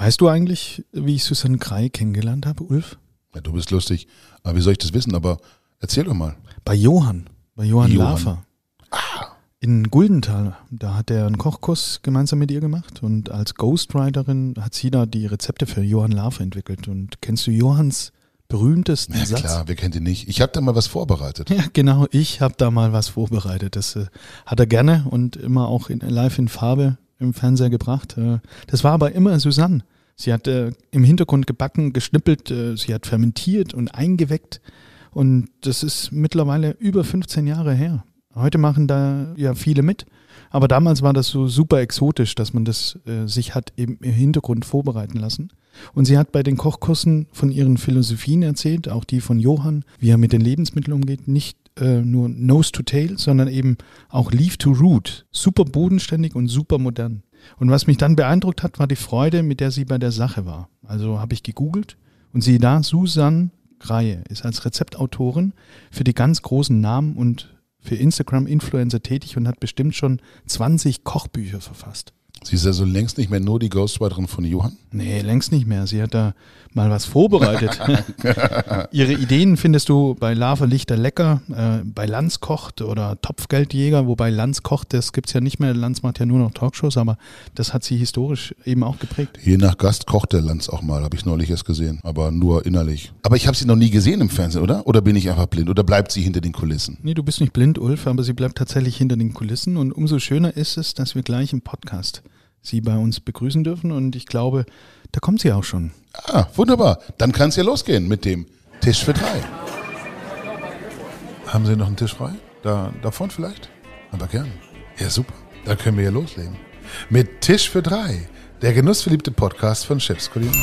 Weißt du eigentlich, wie ich Susanne Krei kennengelernt habe, Ulf? Ja, du bist lustig. Aber wie soll ich das wissen? Aber erzähl doch mal. Bei Johann, bei Johann, Johann. Lafer. In Guldenthal, da hat er einen Kochkurs gemeinsam mit ihr gemacht und als Ghostwriterin hat sie da die Rezepte für Johann Lafer entwickelt. Und kennst du Johanns berühmtesten Ja Satz? klar, wer kennt ihn nicht? Ich habe da mal was vorbereitet. Ja, genau. Ich habe da mal was vorbereitet. Das äh, hat er gerne und immer auch in, live in Farbe im Fernseher gebracht. Äh, das war aber immer Susanne. Sie hat äh, im Hintergrund gebacken, geschnippelt, äh, sie hat fermentiert und eingeweckt. Und das ist mittlerweile über 15 Jahre her. Heute machen da ja viele mit. Aber damals war das so super exotisch, dass man das äh, sich hat eben im Hintergrund vorbereiten lassen. Und sie hat bei den Kochkursen von ihren Philosophien erzählt, auch die von Johann, wie er mit den Lebensmitteln umgeht. Nicht äh, nur Nose to Tail, sondern eben auch Leaf to Root. Super bodenständig und super modern. Und was mich dann beeindruckt hat, war die Freude, mit der sie bei der Sache war. Also habe ich gegoogelt und siehe da, Susan Greie ist als Rezeptautorin für die ganz großen Namen und für Instagram-Influencer tätig und hat bestimmt schon 20 Kochbücher verfasst. Sie ist also längst nicht mehr nur die Ghostwriterin von Johann. Nee, längst nicht mehr. Sie hat da mal was vorbereitet. Ihre Ideen findest du bei Lava Lichter Lecker, äh, bei Lanz kocht oder Topfgeldjäger, wobei Lanz kocht, das gibt's ja nicht mehr. Lanz macht ja nur noch Talkshows, aber das hat sie historisch eben auch geprägt. Je nach Gast kocht der Lanz auch mal, habe ich neulich erst gesehen, aber nur innerlich. Aber ich habe sie noch nie gesehen im Fernsehen, oder? Oder bin ich einfach blind? Oder bleibt sie hinter den Kulissen? Nee, du bist nicht blind, Ulf, aber sie bleibt tatsächlich hinter den Kulissen und umso schöner ist es, dass wir gleich im Podcast sie bei uns begrüßen dürfen und ich glaube, da kommt sie auch schon. Ah, wunderbar. Dann kann es ja losgehen mit dem Tisch für drei. Haben Sie noch einen Tisch frei? Da, davon vielleicht? Aber gern. Ja, super. Dann können wir ja loslegen. Mit Tisch für drei. Der genussverliebte Podcast von Chefs Kulinar.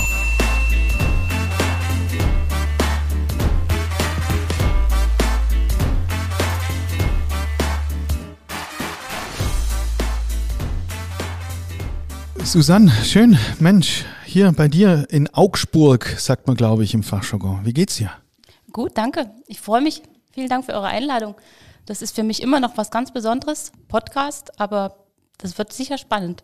Susanne, schön, Mensch, hier bei dir in Augsburg, sagt man, glaube ich, im Fachjargon. Wie geht's dir? Gut, danke. Ich freue mich. Vielen Dank für eure Einladung. Das ist für mich immer noch was ganz Besonderes, Podcast, aber das wird sicher spannend.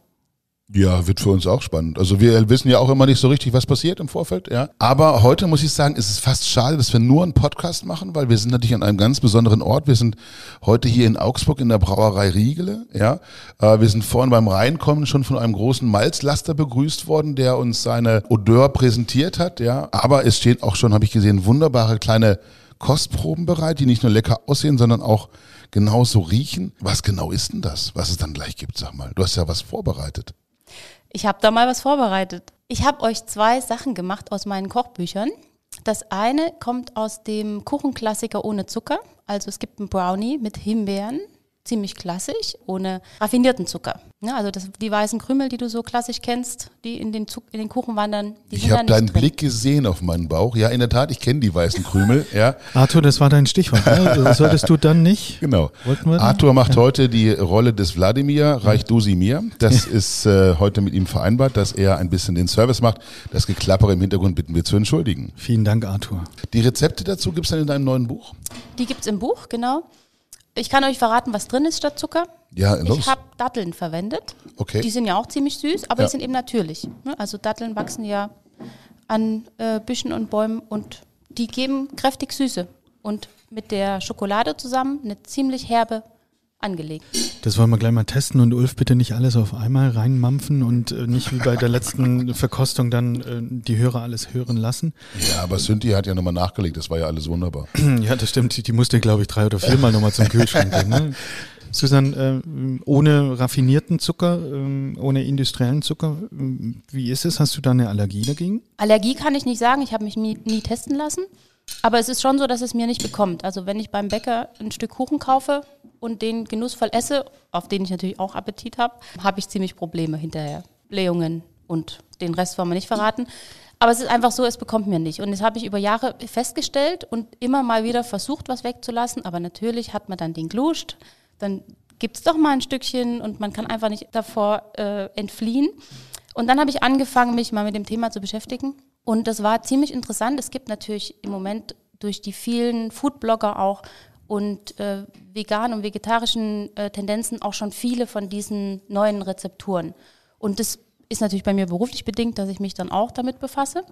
Ja, wird für uns auch spannend. Also wir wissen ja auch immer nicht so richtig, was passiert im Vorfeld, ja. Aber heute muss ich sagen, ist es fast schade, dass wir nur einen Podcast machen, weil wir sind natürlich an einem ganz besonderen Ort. Wir sind heute hier in Augsburg in der Brauerei Riegele, ja. Äh, Wir sind vorhin beim Reinkommen schon von einem großen Malzlaster begrüßt worden, der uns seine Odeur präsentiert hat, ja. Aber es stehen auch schon, habe ich gesehen, wunderbare kleine Kostproben bereit, die nicht nur lecker aussehen, sondern auch genauso riechen. Was genau ist denn das, was es dann gleich gibt, sag mal? Du hast ja was vorbereitet. Ich habe da mal was vorbereitet. Ich habe euch zwei Sachen gemacht aus meinen Kochbüchern. Das eine kommt aus dem Kuchenklassiker ohne Zucker. Also es gibt einen Brownie mit Himbeeren, ziemlich klassisch, ohne raffinierten Zucker. Ja, also das, die weißen Krümel, die du so klassisch kennst, die in den, Zuck- in den Kuchen wandern, die Ich sind da habe deinen drin. Blick gesehen auf meinen Bauch. Ja, in der Tat, ich kenne die weißen Krümel, ja. Arthur, das war dein Stichwort. Ne? Das solltest du dann nicht. Genau. Arthur macht heute die Rolle des Wladimir, reich du sie mir. Das ist äh, heute mit ihm vereinbart, dass er ein bisschen den Service macht. Das Geklappere im Hintergrund bitten wir zu entschuldigen. Vielen Dank, Arthur. Die Rezepte dazu gibt's dann in deinem neuen Buch? Die gibt's im Buch, genau. Ich kann euch verraten, was drin ist statt Zucker. Ja, los. Ich habe Datteln verwendet. Okay. Die sind ja auch ziemlich süß, aber Ja. die sind eben natürlich. ne? Also Datteln wachsen ja an äh, Büschen und Bäumen und die geben kräftig Süße. Und mit der Schokolade zusammen eine ziemlich herbe angelegt. Das wollen wir gleich mal testen und Ulf bitte nicht alles auf einmal reinmampfen und äh, nicht wie bei der letzten Verkostung dann äh, die Hörer alles hören lassen. Ja, aber Cynthia hat ja nochmal nachgelegt. Das war ja alles wunderbar. Ja, das stimmt. Die- Die musste, glaube ich, drei oder viermal nochmal zum Kühlschrank gehen. Ne? Susan, äh, ohne raffinierten Zucker, äh, ohne industriellen Zucker, äh, wie ist es? Hast du da eine Allergie dagegen? Allergie kann ich nicht sagen, ich habe mich nie, nie testen lassen. Aber es ist schon so, dass es mir nicht bekommt. Also wenn ich beim Bäcker ein Stück Kuchen kaufe und den genussvoll esse, auf den ich natürlich auch Appetit habe, habe ich ziemlich Probleme hinterher. Blähungen und den Rest wollen wir nicht verraten. Aber es ist einfach so, es bekommt mir nicht. Und das habe ich über Jahre festgestellt und immer mal wieder versucht, was wegzulassen. Aber natürlich hat man dann den Gluscht, dann gibt es doch mal ein Stückchen und man kann einfach nicht davor äh, entfliehen. Und dann habe ich angefangen, mich mal mit dem Thema zu beschäftigen. Und das war ziemlich interessant. Es gibt natürlich im Moment durch die vielen Foodblogger auch und äh, veganen und vegetarischen äh, Tendenzen auch schon viele von diesen neuen Rezepturen. Und das ist natürlich bei mir beruflich bedingt, dass ich mich dann auch damit befasse.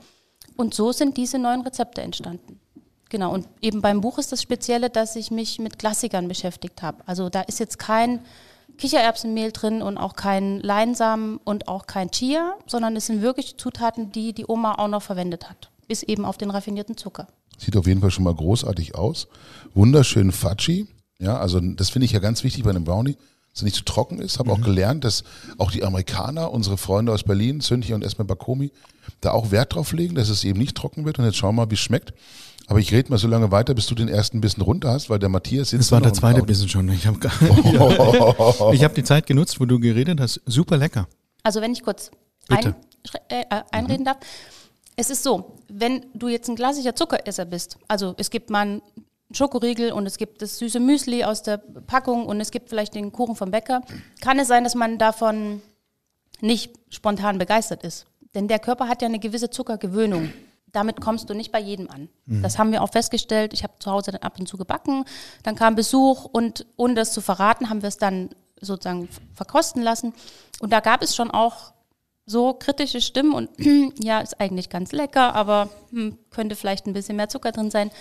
Und so sind diese neuen Rezepte entstanden. Genau, und eben beim Buch ist das Spezielle, dass ich mich mit Klassikern beschäftigt habe. Also da ist jetzt kein Kichererbsenmehl drin und auch kein Leinsamen und auch kein Chia, sondern es sind wirklich Zutaten, die die Oma auch noch verwendet hat, bis eben auf den raffinierten Zucker. Sieht auf jeden Fall schon mal großartig aus. Wunderschön Fatschi. Ja, also das finde ich ja ganz wichtig bei einem Brownie, dass er nicht zu trocken ist. Habe mhm. auch gelernt, dass auch die Amerikaner, unsere Freunde aus Berlin, Zündchen und Esme Bakomi, da auch Wert drauf legen, dass es eben nicht trocken wird. Und jetzt schauen wir mal, wie es schmeckt. Aber ich rede mal so lange weiter, bis du den ersten Bissen runter hast, weil der Matthias sitzt. Das war der zweite Bissen schon. Ich habe oh. hab die Zeit genutzt, wo du geredet hast. Super lecker. Also wenn ich kurz ein, äh, äh, einreden mhm. darf. Es ist so, wenn du jetzt ein klassischer Zuckeresser bist, also es gibt mal einen Schokoriegel und es gibt das süße Müsli aus der Packung und es gibt vielleicht den Kuchen vom Bäcker, kann es sein, dass man davon nicht spontan begeistert ist. Denn der Körper hat ja eine gewisse Zuckergewöhnung damit kommst du nicht bei jedem an. Mhm. Das haben wir auch festgestellt. Ich habe zu Hause dann ab und zu gebacken, dann kam Besuch und ohne das zu verraten, haben wir es dann sozusagen verkosten lassen. Und da gab es schon auch so kritische Stimmen und ja, ist eigentlich ganz lecker, aber hm, könnte vielleicht ein bisschen mehr Zucker drin sein.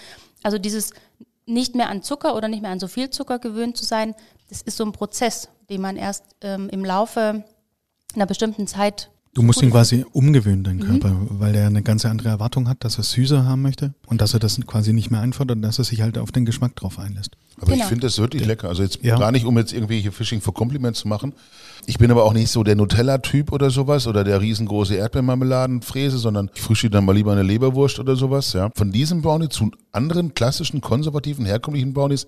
Also dieses nicht mehr an Zucker oder nicht mehr an so viel Zucker gewöhnt zu sein, das ist so ein Prozess, den man erst ähm, im Laufe einer bestimmten Zeit Du musst ihn quasi umgewöhnen, deinen mhm. Körper, weil er eine ganz andere Erwartung hat, dass er süßer haben möchte und dass er das quasi nicht mehr einfordert und dass er sich halt auf den Geschmack drauf einlässt. Aber genau. ich finde das wirklich lecker. Also jetzt ja. gar nicht, um jetzt irgendwelche Fishing for Compliments zu machen. Ich bin aber auch nicht so der Nutella-Typ oder sowas oder der riesengroße Erdbeermarmeladenfräse, sondern ich frühstücke dann mal lieber eine Leberwurst oder sowas. Ja. Von diesem Brownie zu anderen klassischen, konservativen, herkömmlichen Brownies,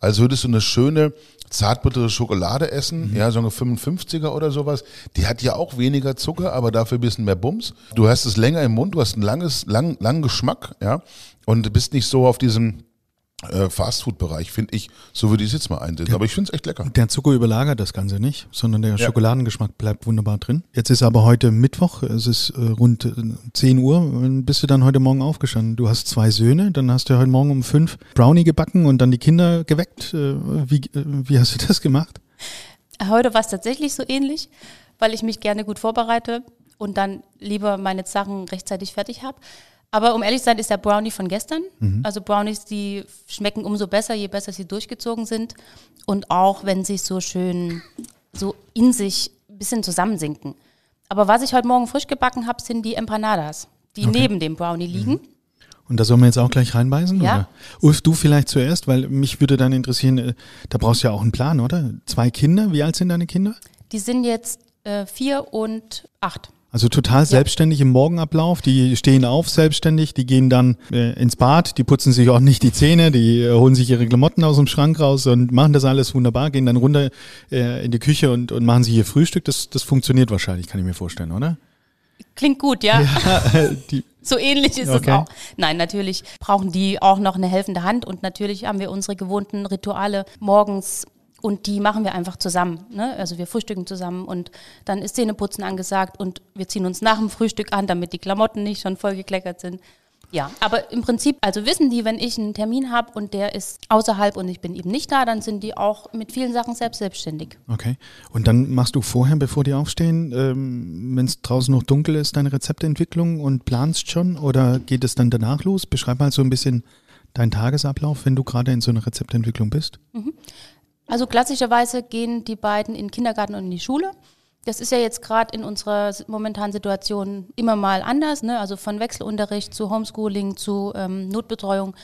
als würdest du eine schöne zartbittere Schokolade essen, mhm. ja, so eine 55er oder sowas. Die hat ja auch weniger Zucker, aber dafür ein bisschen mehr Bums. Du hast es länger im Mund, du hast einen langes, lang, langen Geschmack, ja, und bist nicht so auf diesem äh, Fastfood-Bereich, finde ich, so würde ich es jetzt mal einsetzen. Aber ich finde es echt lecker. Der Zucker überlagert das Ganze nicht, sondern der ja. Schokoladengeschmack bleibt wunderbar drin. Jetzt ist aber heute Mittwoch, es ist äh, rund 10 äh, Uhr. Bist du dann heute Morgen aufgestanden? Du hast zwei Söhne, dann hast du heute Morgen um fünf Brownie gebacken und dann die Kinder geweckt. Äh, wie, äh, wie hast du das gemacht? Heute war es tatsächlich so ähnlich, weil ich mich gerne gut vorbereite und dann lieber meine Sachen rechtzeitig fertig habe. Aber um ehrlich zu sein, ist der Brownie von gestern. Mhm. Also Brownies, die schmecken umso besser, je besser sie durchgezogen sind. Und auch, wenn sie so schön so in sich ein bisschen zusammensinken. Aber was ich heute Morgen frisch gebacken habe, sind die Empanadas, die okay. neben dem Brownie mhm. liegen. Und da sollen wir jetzt auch gleich reinbeißen? Ja. Oder? Ulf, du vielleicht zuerst, weil mich würde dann interessieren, äh, da brauchst du ja auch einen Plan, oder? Zwei Kinder, wie alt sind deine Kinder? Die sind jetzt äh, vier und acht. Also total selbstständig ja. im Morgenablauf. Die stehen auf selbstständig, die gehen dann äh, ins Bad, die putzen sich auch nicht die Zähne, die äh, holen sich ihre Klamotten aus dem Schrank raus und machen das alles wunderbar, gehen dann runter äh, in die Küche und, und machen sich ihr Frühstück. Das, das funktioniert wahrscheinlich, kann ich mir vorstellen, oder? Klingt gut, ja. ja so ähnlich ist okay. es auch. Nein, natürlich brauchen die auch noch eine helfende Hand und natürlich haben wir unsere gewohnten Rituale morgens und die machen wir einfach zusammen. Ne? Also wir frühstücken zusammen und dann ist Zähneputzen angesagt und wir ziehen uns nach dem Frühstück an, damit die Klamotten nicht schon voll gekleckert sind. Ja, aber im Prinzip, also wissen die, wenn ich einen Termin habe und der ist außerhalb und ich bin eben nicht da, dann sind die auch mit vielen Sachen selbst selbstständig. Okay. Und dann machst du vorher, bevor die aufstehen, ähm, wenn es draußen noch dunkel ist, deine Rezeptentwicklung und planst schon oder geht es dann danach los? Beschreib mal so ein bisschen deinen Tagesablauf, wenn du gerade in so einer Rezeptentwicklung bist. Mhm. Also klassischerweise gehen die beiden in den Kindergarten und in die Schule. Das ist ja jetzt gerade in unserer momentanen Situation immer mal anders, ne? also von Wechselunterricht zu Homeschooling zu ähm, Notbetreuung,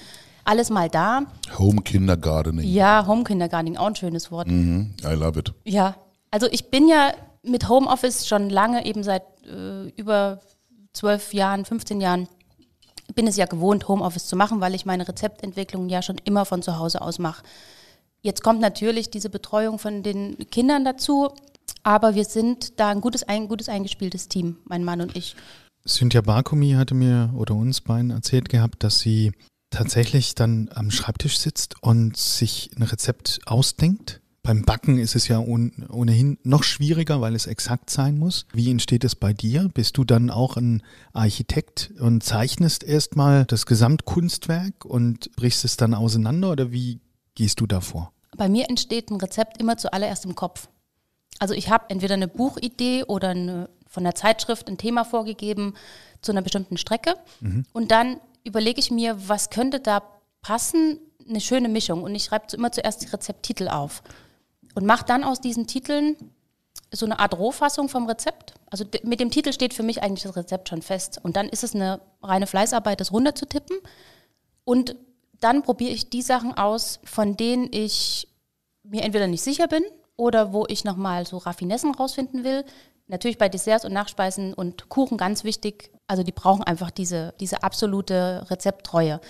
alles mal da. Home Kindergartening. Ja, Home Kindergartening, auch ein schönes Wort. Mhm, I love it. Ja, also ich bin ja mit Homeoffice schon lange, eben seit äh, über zwölf Jahren, 15 Jahren, bin es ja gewohnt, Homeoffice zu machen, weil ich meine Rezeptentwicklung ja schon immer von zu Hause aus mache. Jetzt kommt natürlich diese Betreuung von den Kindern dazu, aber wir sind da ein gutes, ein gutes eingespieltes Team, mein Mann und ich. Cynthia Barkumi hatte mir oder uns beiden erzählt gehabt, dass sie tatsächlich dann am Schreibtisch sitzt und sich ein Rezept ausdenkt. Beim Backen ist es ja ohnehin noch schwieriger, weil es exakt sein muss. Wie entsteht es bei dir? Bist du dann auch ein Architekt und zeichnest erstmal das Gesamtkunstwerk und brichst es dann auseinander oder wie gehst du davor? Bei mir entsteht ein Rezept immer zuallererst im Kopf. Also ich habe entweder eine Buchidee oder eine von der Zeitschrift ein Thema vorgegeben zu einer bestimmten Strecke. Und dann überlege ich mir, was könnte da passen, eine schöne Mischung. Und ich schreibe immer zuerst die Rezepttitel auf und mache dann aus diesen Titeln so eine Art Rohfassung vom Rezept. Also mit dem Titel steht für mich eigentlich das Rezept schon fest. Und dann ist es eine reine Fleißarbeit, das runterzutippen. Und dann probiere ich die Sachen aus, von denen ich mir entweder nicht sicher bin oder wo ich nochmal so Raffinessen rausfinden will. Natürlich bei Desserts und Nachspeisen und Kuchen ganz wichtig. Also die brauchen einfach diese, diese absolute Rezepttreue.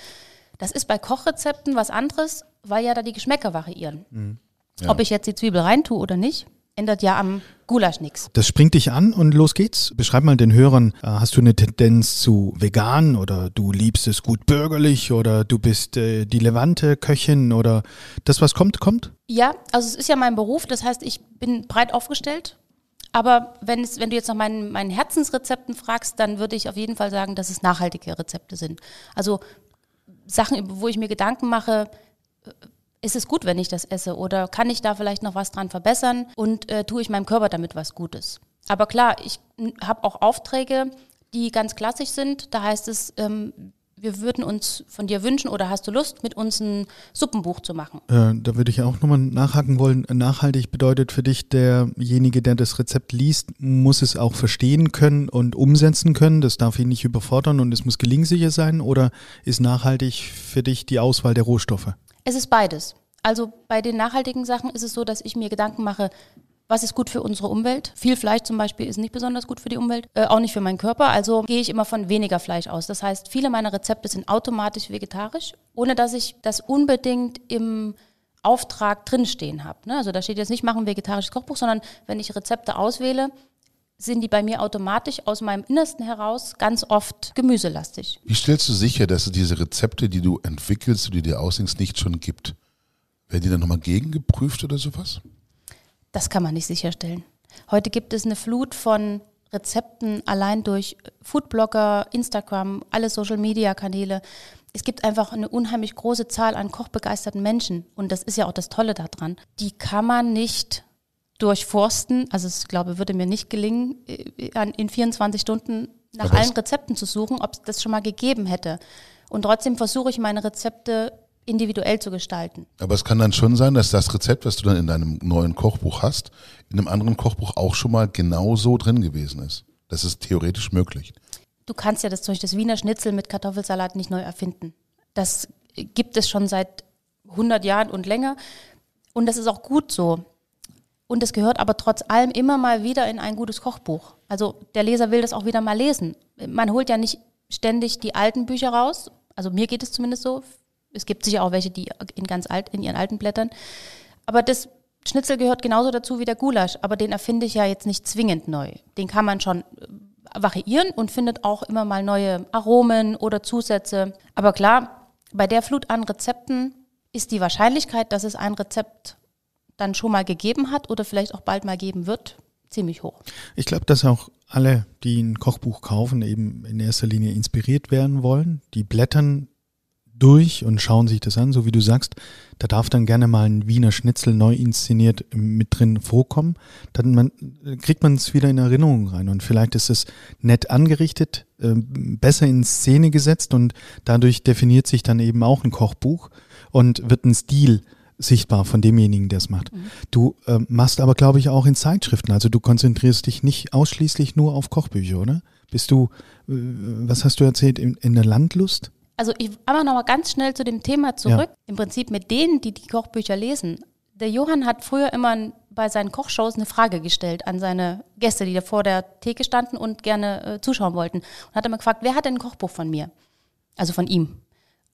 Das ist bei Kochrezepten was anderes, weil ja da die Geschmäcker variieren. Ja. Ob ich jetzt die Zwiebel reintue oder nicht, ändert ja am Gulasch nichts. Das springt dich an und los geht's. Beschreib mal den Hörern, äh, hast du eine Tendenz zu vegan oder du liebst es gut bürgerlich oder du bist äh, die Levante Köchin oder das, was kommt, kommt? Ja, also es ist ja mein Beruf, das heißt, ich bin breit aufgestellt. Aber wenn, es, wenn du jetzt nach meinen, meinen Herzensrezepten fragst, dann würde ich auf jeden Fall sagen, dass es nachhaltige Rezepte sind. Also Sachen, wo ich mir Gedanken mache, ist es gut, wenn ich das esse oder kann ich da vielleicht noch was dran verbessern und äh, tue ich meinem Körper damit was Gutes. Aber klar, ich habe auch Aufträge, die ganz klassisch sind. Da heißt es, ähm, wir würden uns von dir wünschen oder hast du Lust, mit uns ein Suppenbuch zu machen? Äh, da würde ich auch nochmal nachhaken wollen. Nachhaltig bedeutet für dich, derjenige, der das Rezept liest, muss es auch verstehen können und umsetzen können. Das darf ihn nicht überfordern und es muss gelingsicher sein. Oder ist nachhaltig für dich die Auswahl der Rohstoffe? Es ist beides. Also bei den nachhaltigen Sachen ist es so, dass ich mir Gedanken mache, was ist gut für unsere Umwelt. Viel Fleisch zum Beispiel ist nicht besonders gut für die Umwelt, äh, auch nicht für meinen Körper. Also gehe ich immer von weniger Fleisch aus. Das heißt, viele meiner Rezepte sind automatisch vegetarisch, ohne dass ich das unbedingt im Auftrag drinstehen habe. Ne? Also da steht jetzt nicht, machen vegetarisches Kochbuch, sondern wenn ich Rezepte auswähle, sind die bei mir automatisch aus meinem Innersten heraus ganz oft gemüselastig. Wie stellst du sicher, dass es diese Rezepte, die du entwickelst, die dir ausdenkst, nicht schon gibt? Werden die dann nochmal gegengeprüft oder sowas? Das kann man nicht sicherstellen. Heute gibt es eine Flut von Rezepten allein durch Foodblogger, Instagram, alle Social-Media-Kanäle. Es gibt einfach eine unheimlich große Zahl an kochbegeisterten Menschen. Und das ist ja auch das Tolle daran. Die kann man nicht durchforsten. Also ich glaube, würde mir nicht gelingen, äh, in 24 Stunden nach Aber allen Rezepten zu suchen, ob es das schon mal gegeben hätte. Und trotzdem versuche ich meine Rezepte individuell zu gestalten. Aber es kann dann schon sein, dass das Rezept, was du dann in deinem neuen Kochbuch hast, in einem anderen Kochbuch auch schon mal genauso drin gewesen ist. Das ist theoretisch möglich. Du kannst ja das, Beispiel das Wiener Schnitzel mit Kartoffelsalat nicht neu erfinden. Das gibt es schon seit 100 Jahren und länger. Und das ist auch gut so. Und es gehört aber trotz allem immer mal wieder in ein gutes Kochbuch. Also der Leser will das auch wieder mal lesen. Man holt ja nicht ständig die alten Bücher raus. Also mir geht es zumindest so. Es gibt sicher auch welche, die in ganz alt, in ihren alten Blättern. Aber das Schnitzel gehört genauso dazu wie der Gulasch. Aber den erfinde ich ja jetzt nicht zwingend neu. Den kann man schon äh, variieren und findet auch immer mal neue Aromen oder Zusätze. Aber klar, bei der Flut an Rezepten ist die Wahrscheinlichkeit, dass es ein Rezept dann schon mal gegeben hat oder vielleicht auch bald mal geben wird, ziemlich hoch. Ich glaube, dass auch alle, die ein Kochbuch kaufen, eben in erster Linie inspiriert werden wollen. Die blättern durch und schauen sich das an, so wie du sagst. Da darf dann gerne mal ein Wiener Schnitzel neu inszeniert mit drin vorkommen. Dann man, kriegt man es wieder in Erinnerung rein und vielleicht ist es nett angerichtet, äh, besser in Szene gesetzt und dadurch definiert sich dann eben auch ein Kochbuch und wird ein Stil sichtbar von demjenigen, der es macht. Du äh, machst aber, glaube ich, auch in Zeitschriften. Also du konzentrierst dich nicht ausschließlich nur auf Kochbücher, oder? Bist du, äh, was hast du erzählt, in, in der Landlust? Also ich aber noch mal ganz schnell zu dem Thema zurück. Im Prinzip mit denen, die die Kochbücher lesen. Der Johann hat früher immer bei seinen Kochshows eine Frage gestellt an seine Gäste, die da vor der Theke standen und gerne äh, zuschauen wollten. Und hat immer gefragt, wer hat denn ein Kochbuch von mir? Also von ihm.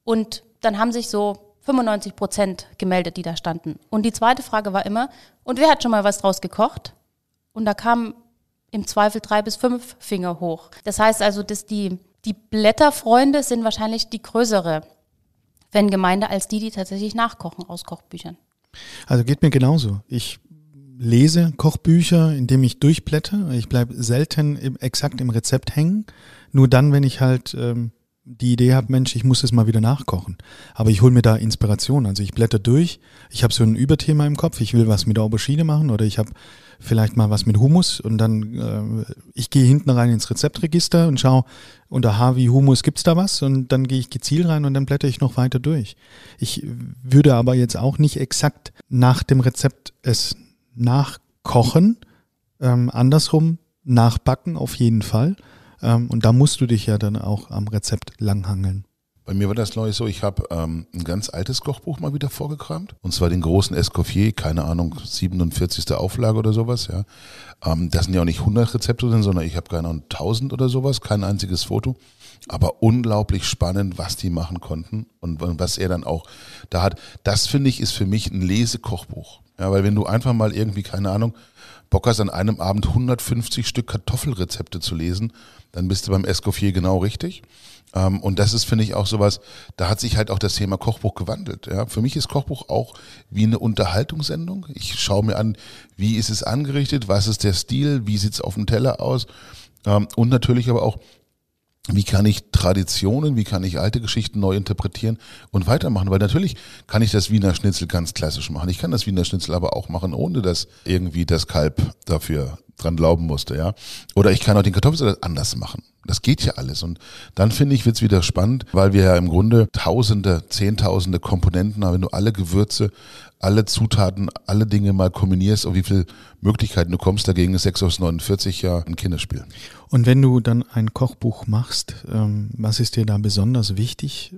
Und dann haben sich so 95 Prozent gemeldet, die da standen. Und die zweite Frage war immer, und wer hat schon mal was draus gekocht? Und da kamen im Zweifel drei bis fünf Finger hoch. Das heißt also, dass die, die Blätterfreunde sind wahrscheinlich die größere Fangemeinde als die, die tatsächlich nachkochen aus Kochbüchern. Also geht mir genauso. Ich lese Kochbücher, indem ich durchblätter. Ich bleibe selten im, exakt im Rezept hängen. Nur dann, wenn ich halt ähm, die Idee habe, Mensch, ich muss es mal wieder nachkochen. Aber ich hole mir da Inspiration. Also ich blätter durch, ich habe so ein Überthema im Kopf, ich will was mit Aubergine machen oder ich habe vielleicht mal was mit Humus und dann äh, ich gehe hinten rein ins Rezeptregister und schaue unter H wie Humus gibt's da was und dann gehe ich gezielt rein und dann blätter ich noch weiter durch. Ich würde aber jetzt auch nicht exakt nach dem Rezept es nachkochen, ähm, andersrum nachbacken auf jeden Fall. Ähm, und da musst du dich ja dann auch am Rezept langhangeln. Bei mir war das glaube ich so, ich habe ähm, ein ganz altes Kochbuch mal wieder vorgekramt. Und zwar den großen Escoffier, keine Ahnung, 47. Auflage oder sowas, ja. Ähm, das sind ja auch nicht 100 Rezepte drin, sondern ich habe keine Ahnung, 1000 oder sowas, kein einziges Foto. Aber unglaublich spannend, was die machen konnten und was er dann auch da hat. Das finde ich ist für mich ein Lesekochbuch. Ja, weil wenn du einfach mal irgendwie, keine Ahnung, Bock hast, an einem Abend 150 Stück Kartoffelrezepte zu lesen, dann bist du beim Escoffier genau richtig. Ähm, und das ist, finde ich, auch sowas, da hat sich halt auch das Thema Kochbuch gewandelt. Ja. Für mich ist Kochbuch auch wie eine Unterhaltungssendung. Ich schaue mir an, wie ist es angerichtet, was ist der Stil, wie sieht es auf dem Teller aus. Ähm, und natürlich aber auch, wie kann ich Traditionen, wie kann ich alte Geschichten neu interpretieren und weitermachen? Weil natürlich kann ich das Wiener Schnitzel ganz klassisch machen. Ich kann das Wiener Schnitzel aber auch machen, ohne dass irgendwie das Kalb dafür dran glauben musste, ja. Oder ich kann auch den Kartoffelsalat anders machen. Das geht ja alles. Und dann finde ich, wird's wieder spannend, weil wir ja im Grunde tausende, zehntausende Komponenten haben. Wenn du alle Gewürze, alle Zutaten, alle Dinge mal kombinierst und wie viele Möglichkeiten du kommst, dagegen ist 6 aus 49 ja ein Kinderspiel. Und wenn du dann ein Kochbuch machst, ähm, was ist dir da besonders wichtig,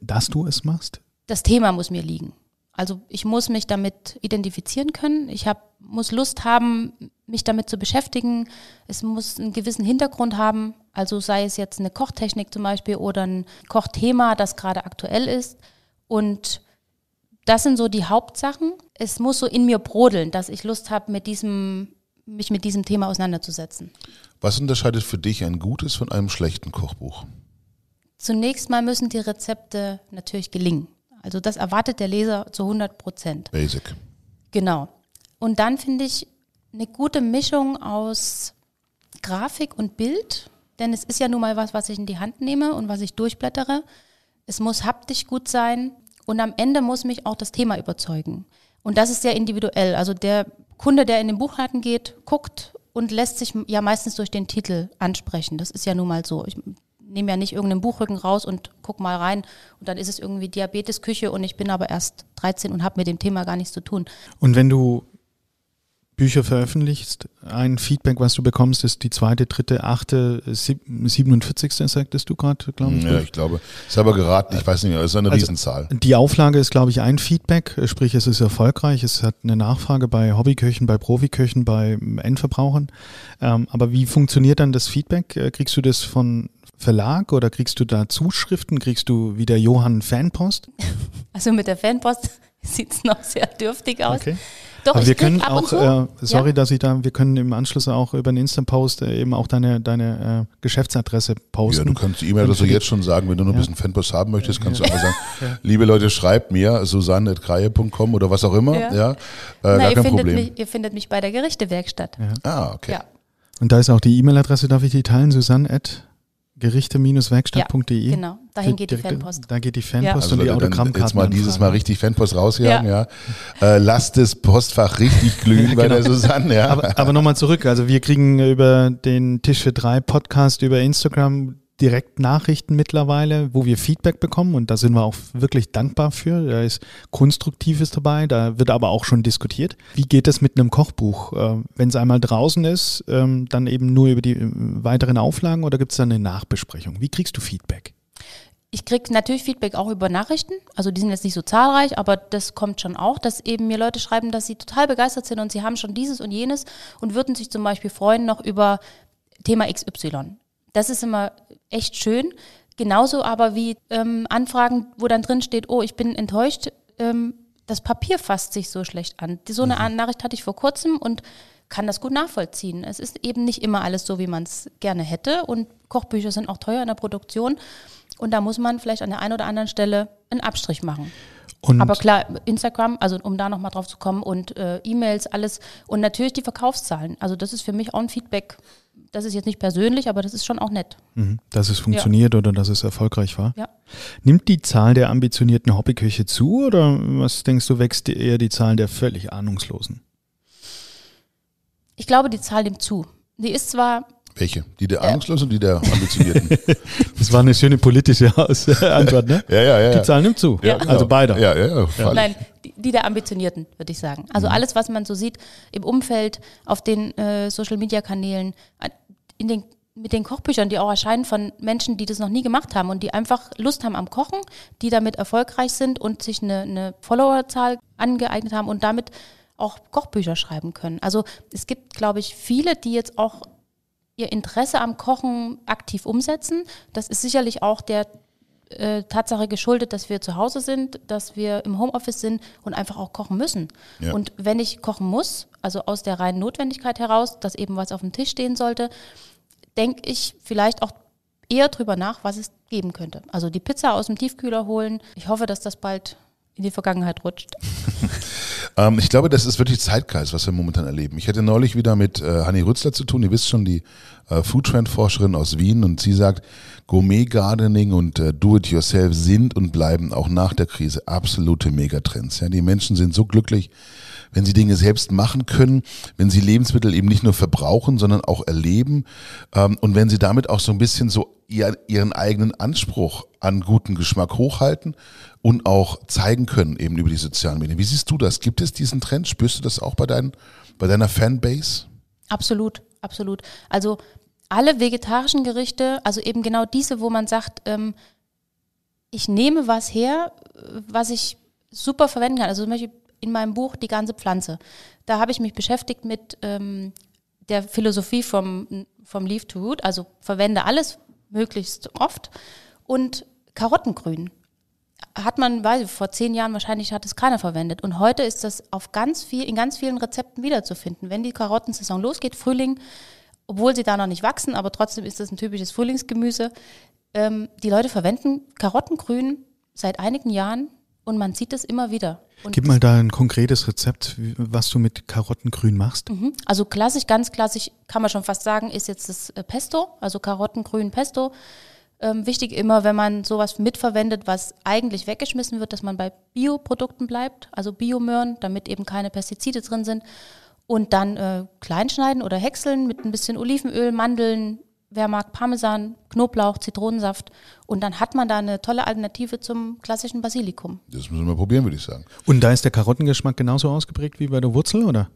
dass du es machst? Das Thema muss mir liegen. Also ich muss mich damit identifizieren können. Ich hab, muss Lust haben, mich damit zu beschäftigen. Es muss einen gewissen Hintergrund haben. Also sei es jetzt eine Kochtechnik zum Beispiel oder ein Kochthema, das gerade aktuell ist. Und das sind so die Hauptsachen. Es muss so in mir brodeln, dass ich Lust habe, mit diesem, mich mit diesem Thema auseinanderzusetzen. Was unterscheidet für dich ein gutes von einem schlechten Kochbuch? Zunächst mal müssen die Rezepte natürlich gelingen. Also das erwartet der Leser zu 100 Prozent. Basic. Genau. Und dann finde ich eine gute Mischung aus Grafik und Bild, denn es ist ja nun mal was, was ich in die Hand nehme und was ich durchblättere. Es muss haptisch gut sein und am Ende muss mich auch das Thema überzeugen. Und das ist sehr individuell. Also der Kunde, der in den Buchladen geht, guckt und lässt sich ja meistens durch den Titel ansprechen. Das ist ja nun mal so. Ich nehme ja nicht irgendeinen Buchrücken raus und guck mal rein und dann ist es irgendwie Diabetesküche und ich bin aber erst 13 und habe mit dem Thema gar nichts zu tun. Und wenn du Bücher veröffentlichst, ein Feedback, was du bekommst, ist die zweite, dritte, achte, 47. sagtest du gerade, glaube ich. Ja, ich glaube. Ist aber geraten, ich weiß nicht mehr, es ist eine also Riesenzahl. Die Auflage ist, glaube ich, ein Feedback, sprich, es ist erfolgreich, es hat eine Nachfrage bei Hobbyköchen, bei Profiköchen, bei Endverbrauchern. Ähm, aber wie funktioniert dann das Feedback? Äh, kriegst du das von Verlag oder kriegst du da Zuschriften? Kriegst du wie der Johann Fanpost? Also mit der Fanpost sieht es noch sehr dürftig aus. Okay. Doch, Aber wir können auch, äh, sorry, ja. dass ich da, wir können im Anschluss auch über den Instant-Post äh, eben auch deine, deine äh, Geschäftsadresse posten. Ja, du kannst die E-Mail-Adresse jetzt schon sagen, wenn du noch ein bisschen Fanpost haben möchtest, kannst ja. du einfach sagen, liebe Leute, schreibt mir susanne.kreie.com oder was auch immer. Ja. ja. Äh, Na, gar kein Problem. Mich, ihr findet mich bei der Gerichtewerkstatt. Ah, okay. Ja. Und da ist auch die E-Mail-Adresse, darf ich die teilen, susanne@ Gerichte-werkstatt.de. Ja, genau, dahin geht die Fanpost. Da geht die Fanpost ja. also und die Autogrammkarten. Jetzt mal dieses Mal richtig Fanpost rausjagen, ja. ja. Äh, lasst das Postfach richtig glühen bei genau. der Susanne, ja. Aber, aber nochmal zurück, also wir kriegen über den Tisch für drei Podcast über Instagram direkt Nachrichten mittlerweile, wo wir Feedback bekommen und da sind wir auch wirklich dankbar für. Da ist Konstruktives dabei, da wird aber auch schon diskutiert. Wie geht es mit einem Kochbuch? Äh, Wenn es einmal draußen ist, ähm, dann eben nur über die äh, weiteren Auflagen oder gibt es dann eine Nachbesprechung? Wie kriegst du Feedback? Ich kriege natürlich Feedback auch über Nachrichten. Also die sind jetzt nicht so zahlreich, aber das kommt schon auch, dass eben mir Leute schreiben, dass sie total begeistert sind und sie haben schon dieses und jenes und würden sich zum Beispiel freuen noch über Thema XY. Das ist immer echt schön. Genauso aber wie ähm, Anfragen, wo dann drin steht, oh, ich bin enttäuscht, ähm, das Papier fasst sich so schlecht an. So eine mhm. Nachricht hatte ich vor kurzem und kann das gut nachvollziehen. Es ist eben nicht immer alles so, wie man es gerne hätte und Kochbücher sind auch teuer in der Produktion und da muss man vielleicht an der einen oder anderen Stelle einen Abstrich machen. Und Aber klar, Instagram, also um da nochmal drauf zu kommen und äh, E-Mails, alles und natürlich die Verkaufszahlen. Also das ist für mich auch ein Feedback, das ist jetzt nicht persönlich, aber das ist schon auch nett. Mhm. Dass es funktioniert oder dass es erfolgreich war. Ja. Nimmt die Zahl der ambitionierten Hobbyköche zu oder was denkst du, wächst eher die Zahl der völlig Ahnungslosen? Ich glaube, die Zahl nimmt zu. Die ist zwar Welche? Die der Ahnungslosen und die der Ambitionierten? Das war eine schöne politische Antwort, ne? ja, ja, ja. Die Zahl nimmt zu. Ja, genau. Also beide. Ja, ja, ja. Nein, die, die der Ambitionierten, würde ich sagen. Also alles, was man so sieht im Umfeld, auf den äh, Social-Media-Kanälen, an- in den, mit den Kochbüchern, die auch erscheinen von Menschen, die das noch nie gemacht haben und die einfach Lust haben am Kochen, die damit erfolgreich sind und sich eine, eine Followerzahl angeeignet haben und damit auch Kochbücher schreiben können. Also es gibt, glaube ich, viele, die jetzt auch ihr Interesse am Kochen aktiv umsetzen. Das ist sicherlich auch der äh, Tatsache geschuldet, dass wir zu Hause sind, dass wir im Homeoffice sind und einfach auch kochen müssen. Ja. Und wenn ich kochen muss, also aus der reinen Notwendigkeit heraus, dass eben was auf dem Tisch stehen sollte, denke ich vielleicht auch eher drüber nach, was es geben könnte. Also die Pizza aus dem Tiefkühler holen. Ich hoffe, dass das bald in die Vergangenheit rutscht. Ähm, ich glaube, das ist wirklich Zeitgeist, was wir momentan erleben. Ich hatte neulich wieder mit äh, Hanni Rützler zu tun. Ihr wisst schon, die äh, Foodtrend-Forscherin aus Wien. Und sie sagt, Gourmet Gardening und äh, Do-it-yourself sind und bleiben auch nach der Krise absolute Megatrends. Ja, die Menschen sind so glücklich, wenn sie Dinge selbst machen können, wenn sie Lebensmittel eben nicht nur verbrauchen, sondern auch erleben ähm, und wenn sie damit auch so ein bisschen so ihr, ihren eigenen Anspruch an guten Geschmack hochhalten und auch zeigen können eben über die sozialen Medien. Wie siehst du das? Gibt es diesen Trend? Spürst du das auch bei, dein, bei deiner Fanbase? Absolut, absolut. Also alle vegetarischen Gerichte, also eben genau diese, wo man sagt, ähm, ich nehme was her, äh, was ich super verwenden kann. Also zum Beispiel in meinem Buch Die ganze Pflanze. Da habe ich mich beschäftigt mit ähm, der Philosophie vom, vom Leaf to Root, also verwende alles möglichst oft. Und Karottengrün hat man, weiß ich, vor zehn Jahren wahrscheinlich hat es keiner verwendet. Und heute ist das auf ganz viel, in ganz vielen Rezepten wiederzufinden. Wenn die Karottensaison losgeht, Frühling, obwohl sie da noch nicht wachsen, aber trotzdem ist das ein typisches Frühlingsgemüse. Ähm, die Leute verwenden Karottengrün seit einigen Jahren und man sieht es immer wieder. Und Gib mal da ein konkretes Rezept, was du mit Karottengrün machst. Mhm. Also klassisch, ganz klassisch, kann man schon fast sagen, ist jetzt das äh, Pesto, also Karottengrün Pesto. Ähm, wichtig immer, wenn man sowas mitverwendet, was eigentlich weggeschmissen wird, dass man bei Bioprodukten bleibt, also Biomöhren, damit eben keine Pestizide drin sind. Und dann äh, kleinschneiden oder häckseln mit ein bisschen Olivenöl, Mandeln, wer mag Parmesan, Knoblauch, Zitronensaft. Und dann hat man da eine tolle Alternative zum klassischen Basilikum. Das müssen wir mal probieren, würde ich sagen. Und da ist der Karottengeschmack genauso ausgeprägt wie bei der Wurzel, oder?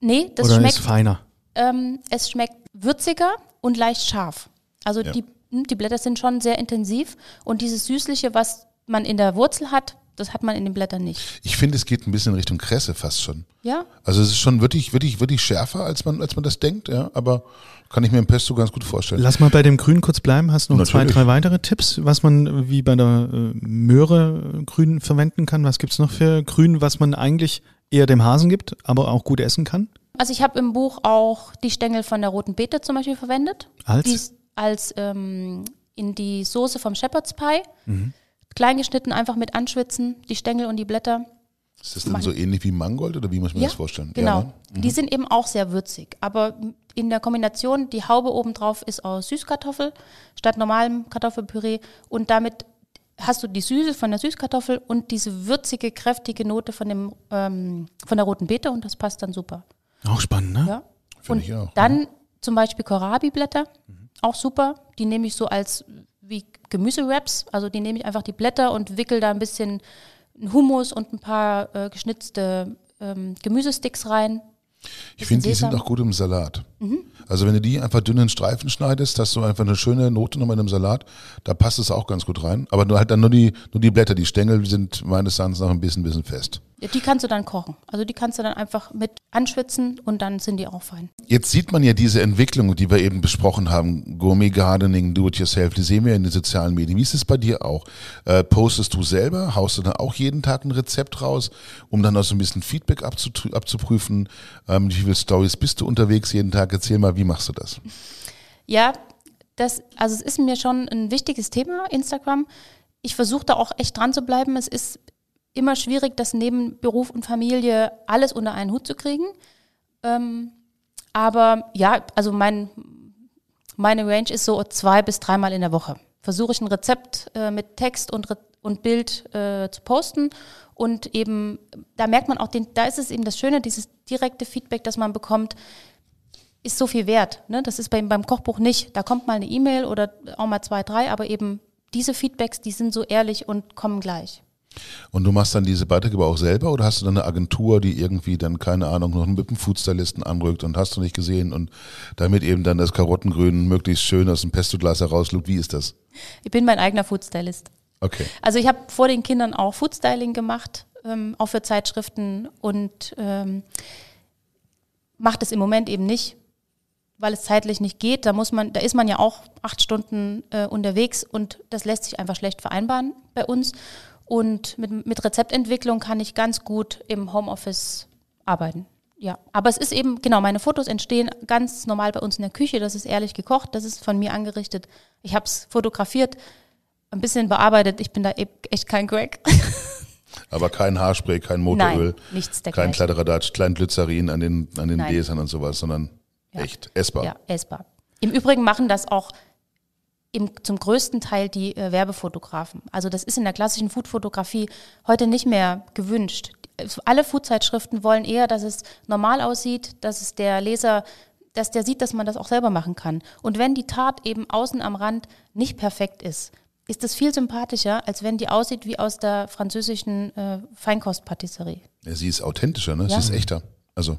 Nee, das oder schmeckt ist feiner? Ähm, es schmeckt würziger und leicht scharf. Also Ja. die, hm, die Blätter sind schon sehr intensiv und dieses Süßliche, was man in der Wurzel hat, das hat man in den Blättern nicht. Ich finde, es geht ein bisschen in Richtung Kresse fast schon. Ja, Also es ist schon wirklich, wirklich, wirklich schärfer, als man, als man das denkt, ja. Aber kann ich mir im Pesto ganz gut vorstellen. Lass mal bei dem Grün kurz bleiben. Hast du noch zwei, Natürlich. drei weitere Tipps, was man äh, wie bei der äh, Möhre äh, Grün verwenden kann? Was gibt's noch für Grün, was man eigentlich eher dem Hasen gibt, aber auch gut essen kann? also ich habe im Buch auch die Stängel von der roten Beete zum Beispiel verwendet. Als? Die ist als ähm, in die Soße vom Shepherd's Pie. Mhm. Klein geschnitten, einfach mit anschwitzen, die Stängel und die Blätter. Ist das dann so ähnlich wie Mangold oder wie muss man das vorstellen? Genau. Ja, ne? Die sind eben auch sehr würzig. Aber in der Kombination, die Haube obendrauf ist aus Süßkartoffel statt normalem Kartoffelpüree. Und damit hast du die Süße von der Süßkartoffel und diese würzige, kräftige Note von, dem, ähm, von der roten Beete und das passt dann super. Auch spannend, ne? Ja. Finde ich auch, dann zum Beispiel Kohlrabi-Blätter, auch super. Die nehme ich so als wie Gemüsewraps. Also die nehme ich einfach die Blätter und wickel da ein bisschen Hummus und ein paar äh, geschnitzte ähm, Gemüsesticks rein. Ich finde, die sind auch gut im Salat. Mhm. Also wenn du die einfach dünn in Streifen schneidest, hast du einfach eine schöne Note nochmal in einem Salat. Da passt es auch ganz gut rein. Aber nur halt dann nur die, nur die Blätter, die Stängel sind meines Erachtens noch ein bisschen, bisschen fest. Ja, Die kannst du dann kochen. Also die kannst du dann einfach mit anschwitzen und dann sind die auch fein. Jetzt sieht man ja diese Entwicklung, die wir eben besprochen haben, Gourmet Gardening, Do-it-yourself, die sehen wir in den sozialen Medien. Wie ist es bei dir auch? Äh, postest du selber? Haust du dann auch jeden Tag ein Rezept raus, um dann auch so ein bisschen Feedback abzuprüfen? Ähm, wie viele Stories bist du unterwegs jeden Tag? Erzähl mal, wie machst du das? Ja, das, also es ist mir schon ein wichtiges Thema, Instagram. Ich versuche da auch echt dran zu bleiben. Es ist immer schwierig, das neben Beruf und Familie alles unter einen Hut zu kriegen. Ähm, Aber ja, also mein, meine Range ist so zwei bis dreimal in der Woche. Versuche ich ein Rezept äh, mit Text und, und Bild äh, zu posten und eben, da merkt man auch, den, da ist es eben das Schöne, dieses direkte Feedback, das man bekommt, ist so viel wert. Ne? Das ist beim, beim Kochbuch nicht. Da kommt mal eine E-Mail oder auch mal zwei, drei, aber eben diese Feedbacks, die sind so ehrlich und kommen gleich. Und du machst dann diese Beiträge aber auch selber oder hast du dann eine Agentur, die irgendwie dann, keine Ahnung, noch mit dem Foodstylisten anrückt und hast du nicht gesehen und damit eben dann das Karottengrün möglichst schön aus dem Pestoglas herauslugt? Wie ist das? Ich bin mein eigener Foodstylist. Okay. Also ich habe vor den Kindern auch Foodstyling gemacht, ähm, auch für Zeitschriften und ähm, mache das im Moment eben nicht, weil es zeitlich nicht geht. Da muss man, da ist man ja auch acht Stunden äh, unterwegs und das lässt sich einfach schlecht vereinbaren bei uns. Und mit, mit Rezeptentwicklung kann ich ganz gut im Homeoffice arbeiten. Ja, aber es ist eben, genau, meine Fotos entstehen ganz normal bei uns in der Küche. Das ist ehrlich gekocht, das ist von mir angerichtet. Ich habe es fotografiert, ein bisschen bearbeitet. Ich bin da e-, echt kein Greg. Aber kein Haarspray, kein Motoröl, Nein, nichts kein Kladderadatsch, kein Glycerin an den, an den. Gläsern und sowas, sondern Ja. echt essbar. Ja, essbar. Im Übrigen machen das auch im, zum größten Teil die äh, Werbefotografen. Also das ist in der klassischen Foodfotografie heute nicht mehr gewünscht. Alle Foodzeitschriften wollen eher, dass es normal aussieht, dass es der Leser, dass der sieht, dass man das auch selber machen kann. Und wenn die Tat eben außen am Rand nicht perfekt ist, ist das viel sympathischer, als wenn die aussieht wie aus der französischen äh, Feinkostpatisserie. Ja, sie ist authentischer, ne? Ja. Sie ist echter. Also,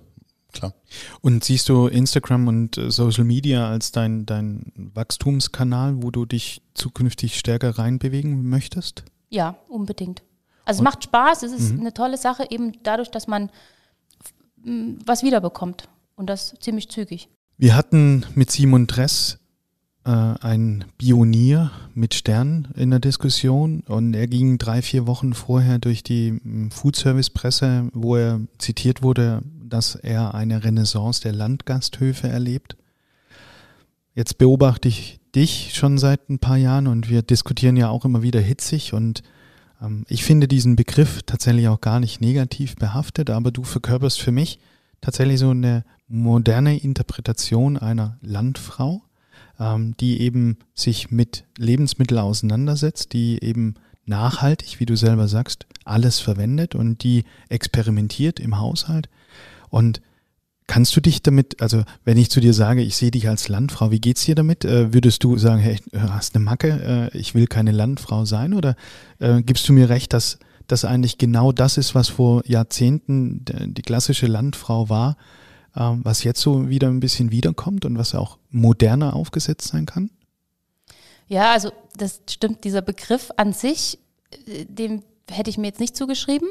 klar. Und siehst du Instagram und äh, Social Media als dein, dein Wachstumskanal, wo du dich zukünftig stärker reinbewegen möchtest? Ja, unbedingt. Also es macht Spaß, es ist eine tolle Sache, eben dadurch, dass man was wiederbekommt. Und das ziemlich zügig. Wir hatten mit Simon Dress äh, einen Pionier mit Stern in der Diskussion und er ging drei, vier Wochen vorher durch die mm, Food Service Presse, wo er zitiert wurde, dass er eine Renaissance der Landgasthöfe erlebt. Jetzt beobachte ich dich schon seit ein paar Jahren und wir diskutieren ja auch immer wieder hitzig und ähm, ich finde diesen Begriff tatsächlich auch gar nicht negativ behaftet, aber du verkörperst für mich tatsächlich so eine moderne Interpretation einer Landfrau, ähm, die eben sich mit Lebensmitteln auseinandersetzt, die eben nachhaltig, wie du selber sagst, alles verwendet und die experimentiert im Haushalt. Und kannst du dich damit, also wenn ich zu dir sage, ich sehe dich als Landfrau, wie geht's dir damit? Äh, würdest du sagen, hey, du hast eine Macke, äh, ich will keine Landfrau sein? Oder äh, gibst du mir recht, dass das eigentlich genau das ist, was vor Jahrzehnten die klassische Landfrau war, ähm, was jetzt so wieder ein bisschen wiederkommt und was auch moderner aufgesetzt sein kann? Ja, also das stimmt, dieser Begriff an sich, äh, dem hätte ich mir jetzt nicht zugeschrieben,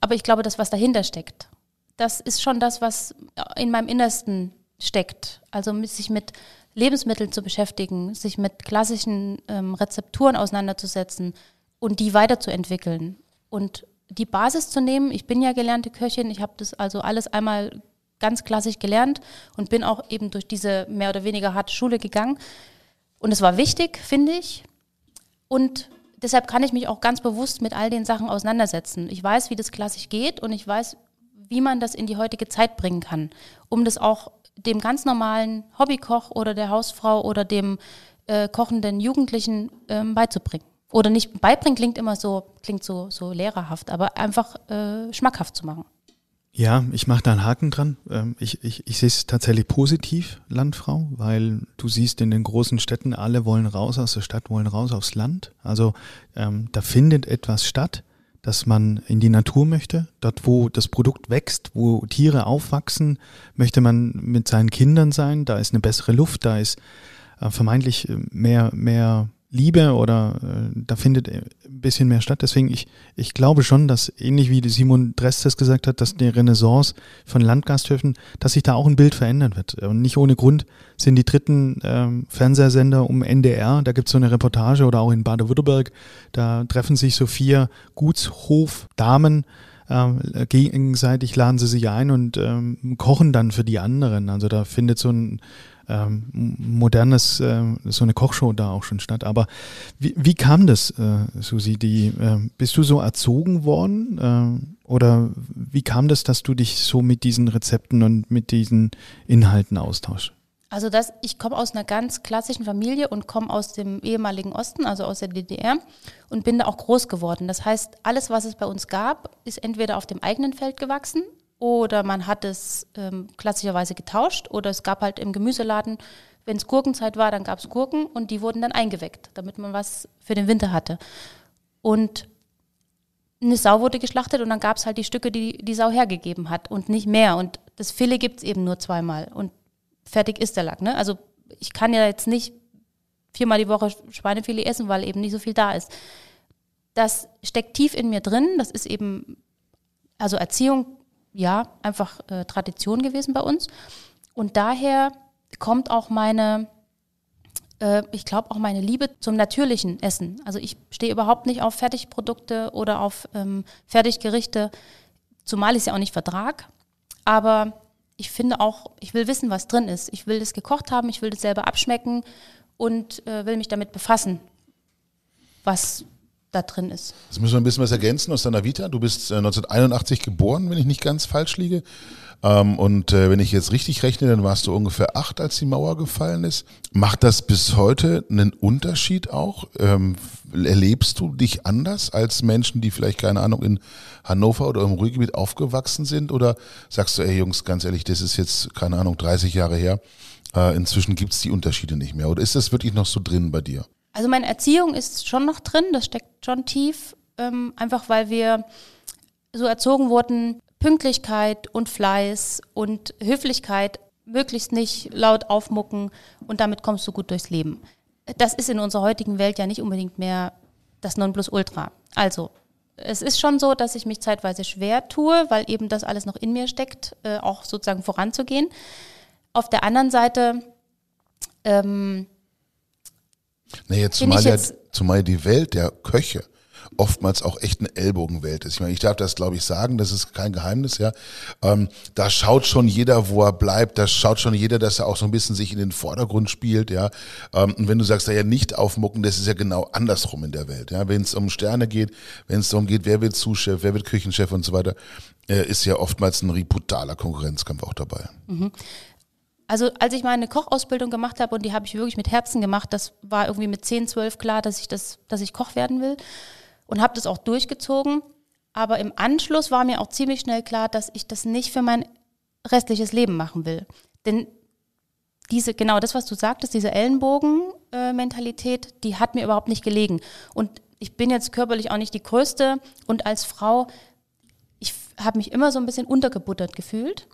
aber ich glaube, das, was dahinter steckt, das ist schon das, was in meinem Innersten steckt. Also sich mit Lebensmitteln zu beschäftigen, sich mit klassischen ähm, Rezepturen auseinanderzusetzen und die weiterzuentwickeln und die Basis zu nehmen. Ich bin ja gelernte Köchin, ich habe das also alles einmal ganz klassisch gelernt und bin auch eben durch diese mehr oder weniger harte Schule gegangen. Und es war wichtig, finde ich. Und deshalb kann ich mich auch ganz bewusst mit all den Sachen auseinandersetzen. Ich weiß, wie das klassisch geht und ich weiß, wie man das in die heutige Zeit bringen kann, um das auch dem ganz normalen Hobbykoch oder der Hausfrau oder dem äh, kochenden Jugendlichen ähm, beizubringen. Oder nicht beibringen klingt immer so, klingt so, so lehrerhaft, aber einfach äh, schmackhaft zu machen. Ja, ich mache da einen Haken dran. Ähm, Ich, ich, ich sehe es tatsächlich positiv, Landfrau, weil du siehst in den großen Städten, alle wollen raus aus der Stadt, wollen raus aufs Land. Also ähm, da findet etwas statt, dass man in die Natur möchte. Dort, wo das Produkt wächst, wo Tiere aufwachsen, möchte man mit seinen Kindern sein. Da ist eine bessere Luft, da ist äh, vermeintlich mehr, mehr Liebe oder äh, da findet äh, ein bisschen mehr statt. Deswegen, ich, ich glaube schon, dass ähnlich wie Simon Dress das gesagt hat, dass die Renaissance von Landgasthöfen, dass sich da auch ein Bild verändern wird. Und nicht ohne Grund sind die dritten ähm, Fernsehsender um NDR, da gibt es so eine Reportage oder auch in Baden-Württemberg, da treffen sich so vier Gutshofdamen, ähm, gegenseitig laden sie sich ein und ähm, kochen dann für die anderen. Also da findet so ein ähm, modernes, äh, so eine Kochshow da auch schon statt. Aber wie, wie kam das, äh, Susi? Die, äh, bist du so erzogen worden? Äh, oder wie kam das, dass du dich so mit diesen Rezepten und mit diesen Inhalten austauschst? Also das, ich komme aus einer ganz klassischen Familie und komme aus dem ehemaligen Osten, also aus der DDR und bin da auch groß geworden. Das heißt, alles, was es bei uns gab, ist entweder auf dem eigenen Feld gewachsen oder man hat es ähm, klassischerweise getauscht oder es gab halt im Gemüseladen, wenn es Gurkenzeit war, dann gab es Gurken und die wurden dann eingeweckt, damit man was für den Winter hatte. Und eine Sau wurde geschlachtet und dann gab es halt die Stücke, die die Sau hergegeben hat und nicht mehr. Und das Filet gibt es eben nur zweimal und fertig ist der Lack. Ne? Also ich kann ja jetzt nicht viermal die Woche Schweinefilet essen, weil eben nicht so viel da ist. Das steckt tief in mir drin. Das ist eben, also Erziehung ja, einfach äh, Tradition gewesen bei uns. Und daher kommt auch meine, äh, ich glaube auch meine Liebe zum natürlichen Essen. Also ich stehe überhaupt nicht auf Fertigprodukte oder auf ähm, Fertiggerichte, zumal ich es ja auch nicht vertrag. Aber ich finde auch, ich will wissen, was drin ist. Ich will das gekocht haben, ich will das selber abschmecken und äh, will mich damit befassen, was da drin ist. Jetzt müssen wir ein bisschen was ergänzen aus deiner Vita. Du bist 1981 äh, geboren, wenn ich nicht ganz falsch liege. Ähm, und äh, wenn ich jetzt richtig rechne, dann warst du ungefähr acht, als die Mauer gefallen ist. Macht das bis heute einen Unterschied auch? Ähm, erlebst du dich anders als Menschen, die vielleicht, keine Ahnung, in Hannover oder im Ruhrgebiet aufgewachsen sind? Oder sagst du, ey Jungs, ganz ehrlich, das ist jetzt, keine Ahnung, 30 Jahre her. Äh, inzwischen gibt es die Unterschiede nicht mehr. Oder ist das wirklich noch so drin bei dir? Also meine Erziehung ist schon noch drin, das steckt schon tief, ähm, einfach weil wir so erzogen wurden, Pünktlichkeit und Fleiß und Höflichkeit möglichst nicht laut aufmucken und damit kommst du gut durchs Leben. Das ist in unserer heutigen Welt ja nicht unbedingt mehr das Nonplusultra. Also, es ist schon so, dass ich mich zeitweise schwer tue, weil eben das alles noch in mir steckt, äh, auch sozusagen voranzugehen. Auf der anderen Seite ähm, naja, zumal, ja, zumal die Welt der Köche oftmals auch echt eine Ellbogenwelt ist. Ich meine, ich darf das, glaube ich, sagen, das ist kein Geheimnis, ja. Ähm, da schaut schon jeder, wo er bleibt, da schaut schon jeder, dass er auch so ein bisschen sich in den Vordergrund spielt, ja. Ähm, und wenn du sagst, da ja nicht aufmucken, das ist ja genau andersrum in der Welt, ja. Wenn es um Sterne geht, wenn es darum geht, wer wird Zuschef, wer wird Küchenchef und so weiter, äh, ist ja oftmals ein brutaler Konkurrenzkampf auch dabei. Mhm. Also als ich meine Kochausbildung gemacht habe und die habe ich wirklich mit Herzen gemacht, das war irgendwie mit 10, 12 klar, dass ich das, dass ich Koch werden will und habe das auch durchgezogen. Aber im Anschluss war mir auch ziemlich schnell klar, dass ich das nicht für mein restliches Leben machen will. Denn diese, genau das, was du sagtest, diese Ellenbogen-Mentalität, die hat mir überhaupt nicht gelegen. Und ich bin jetzt körperlich auch nicht die Größte und als Frau, ich habe mich immer so ein bisschen untergebuttert gefühlt.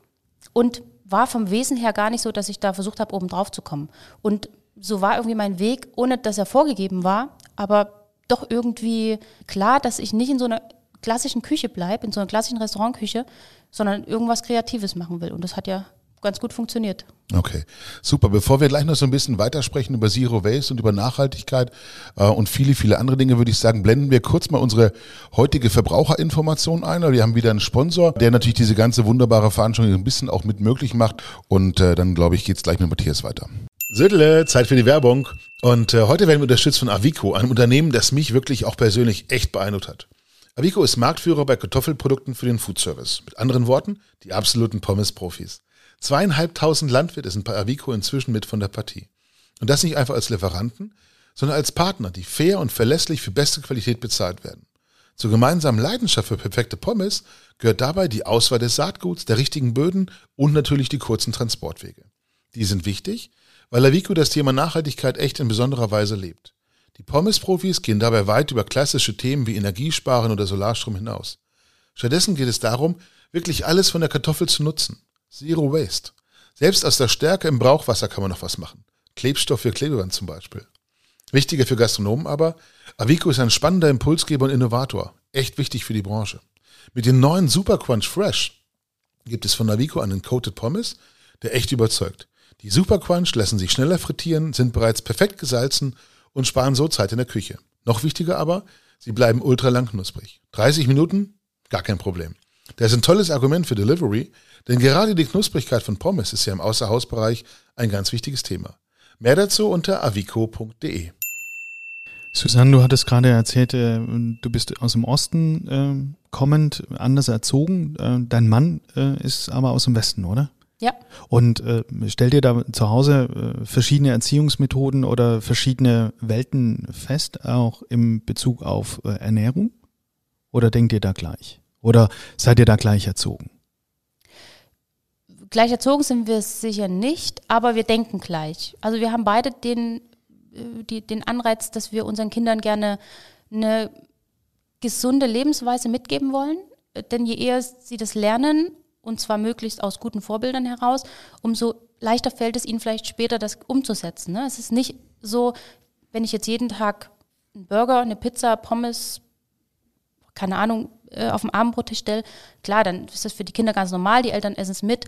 Und war vom Wesen her gar nicht so, dass ich da versucht habe, oben drauf zu kommen. Und so war irgendwie mein Weg, ohne dass er vorgegeben war, aber doch irgendwie klar, dass ich nicht in so einer klassischen Küche bleibe, in so einer klassischen Restaurantküche, sondern irgendwas Kreatives machen will. Und das hat ja ganz gut funktioniert. Okay, super. Bevor wir gleich noch so ein bisschen weitersprechen über Zero Waste und über Nachhaltigkeit äh, und viele, viele andere Dinge, würde ich sagen, blenden wir kurz mal unsere heutige Verbraucherinformation ein. Wir haben wieder einen Sponsor, der natürlich diese ganze wunderbare Veranstaltung ein bisschen auch mit möglich macht. Und äh, dann, glaube ich, geht es gleich mit Matthias weiter. Södele, Zeit für die Werbung. Und äh, heute werden wir unterstützt von Avico, einem Unternehmen, das mich wirklich auch persönlich echt beeindruckt hat. Avico ist Marktführer bei Kartoffelprodukten für den Foodservice. Mit anderen Worten, die absoluten Pommes-Profis. Zweieinhalbtausend Landwirte sind bei Avico inzwischen mit von der Partie. Und das nicht einfach als Lieferanten, sondern als Partner, die fair und verlässlich für beste Qualität bezahlt werden. Zur gemeinsamen Leidenschaft für perfekte Pommes gehört dabei die Auswahl des Saatguts, der richtigen Böden und natürlich die kurzen Transportwege. Die sind wichtig, weil Avico das Thema Nachhaltigkeit echt in besonderer Weise lebt. Die Pommes-Profis gehen dabei weit über klassische Themen wie Energiesparen oder Solarstrom hinaus. Stattdessen geht es darum, wirklich alles von der Kartoffel zu nutzen. Zero Waste. Selbst aus der Stärke im Brauchwasser kann man noch was machen. Klebstoff für Klebeband zum Beispiel. Wichtiger für Gastronomen aber, Avico ist ein spannender Impulsgeber und Innovator. Echt wichtig für die Branche. Mit dem neuen Super Crunch Fresh gibt es von Avico einen Coated Pommes, der echt überzeugt. Die Super Crunch lassen sich schneller frittieren, sind bereits perfekt gesalzen und sparen so Zeit in der Küche. Noch wichtiger aber, sie bleiben ultra lang knusprig. 30 Minuten? Gar kein Problem. Das ist ein tolles Argument für Delivery, denn gerade die Knusprigkeit von Pommes ist ja im Außerhausbereich ein ganz wichtiges Thema. Mehr dazu unter avico.de. Susanne, du hattest gerade erzählt, äh, du bist aus dem Osten äh, kommend, anders erzogen. Äh, dein Mann äh, ist aber aus dem Westen, oder? Ja. Und äh, stellt ihr da zu Hause äh, verschiedene Erziehungsmethoden oder verschiedene Welten fest, auch im Bezug auf äh, Ernährung? Oder denkt ihr da gleich? Oder seid ihr da gleich erzogen? Gleich erzogen sind wir sicher nicht, aber wir denken gleich. Also wir haben beide den, äh, die, den Anreiz, dass wir unseren Kindern gerne eine gesunde Lebensweise mitgeben wollen. Denn je eher sie das lernen, und zwar möglichst aus guten Vorbildern heraus, umso leichter fällt es ihnen vielleicht später, das umzusetzen. Ne? Es ist nicht so, wenn ich jetzt jeden Tag einen Burger, eine Pizza, Pommes, keine Ahnung, äh, auf dem Abendbrottisch stelle, klar, dann ist das für die Kinder ganz normal, die Eltern essen es mit,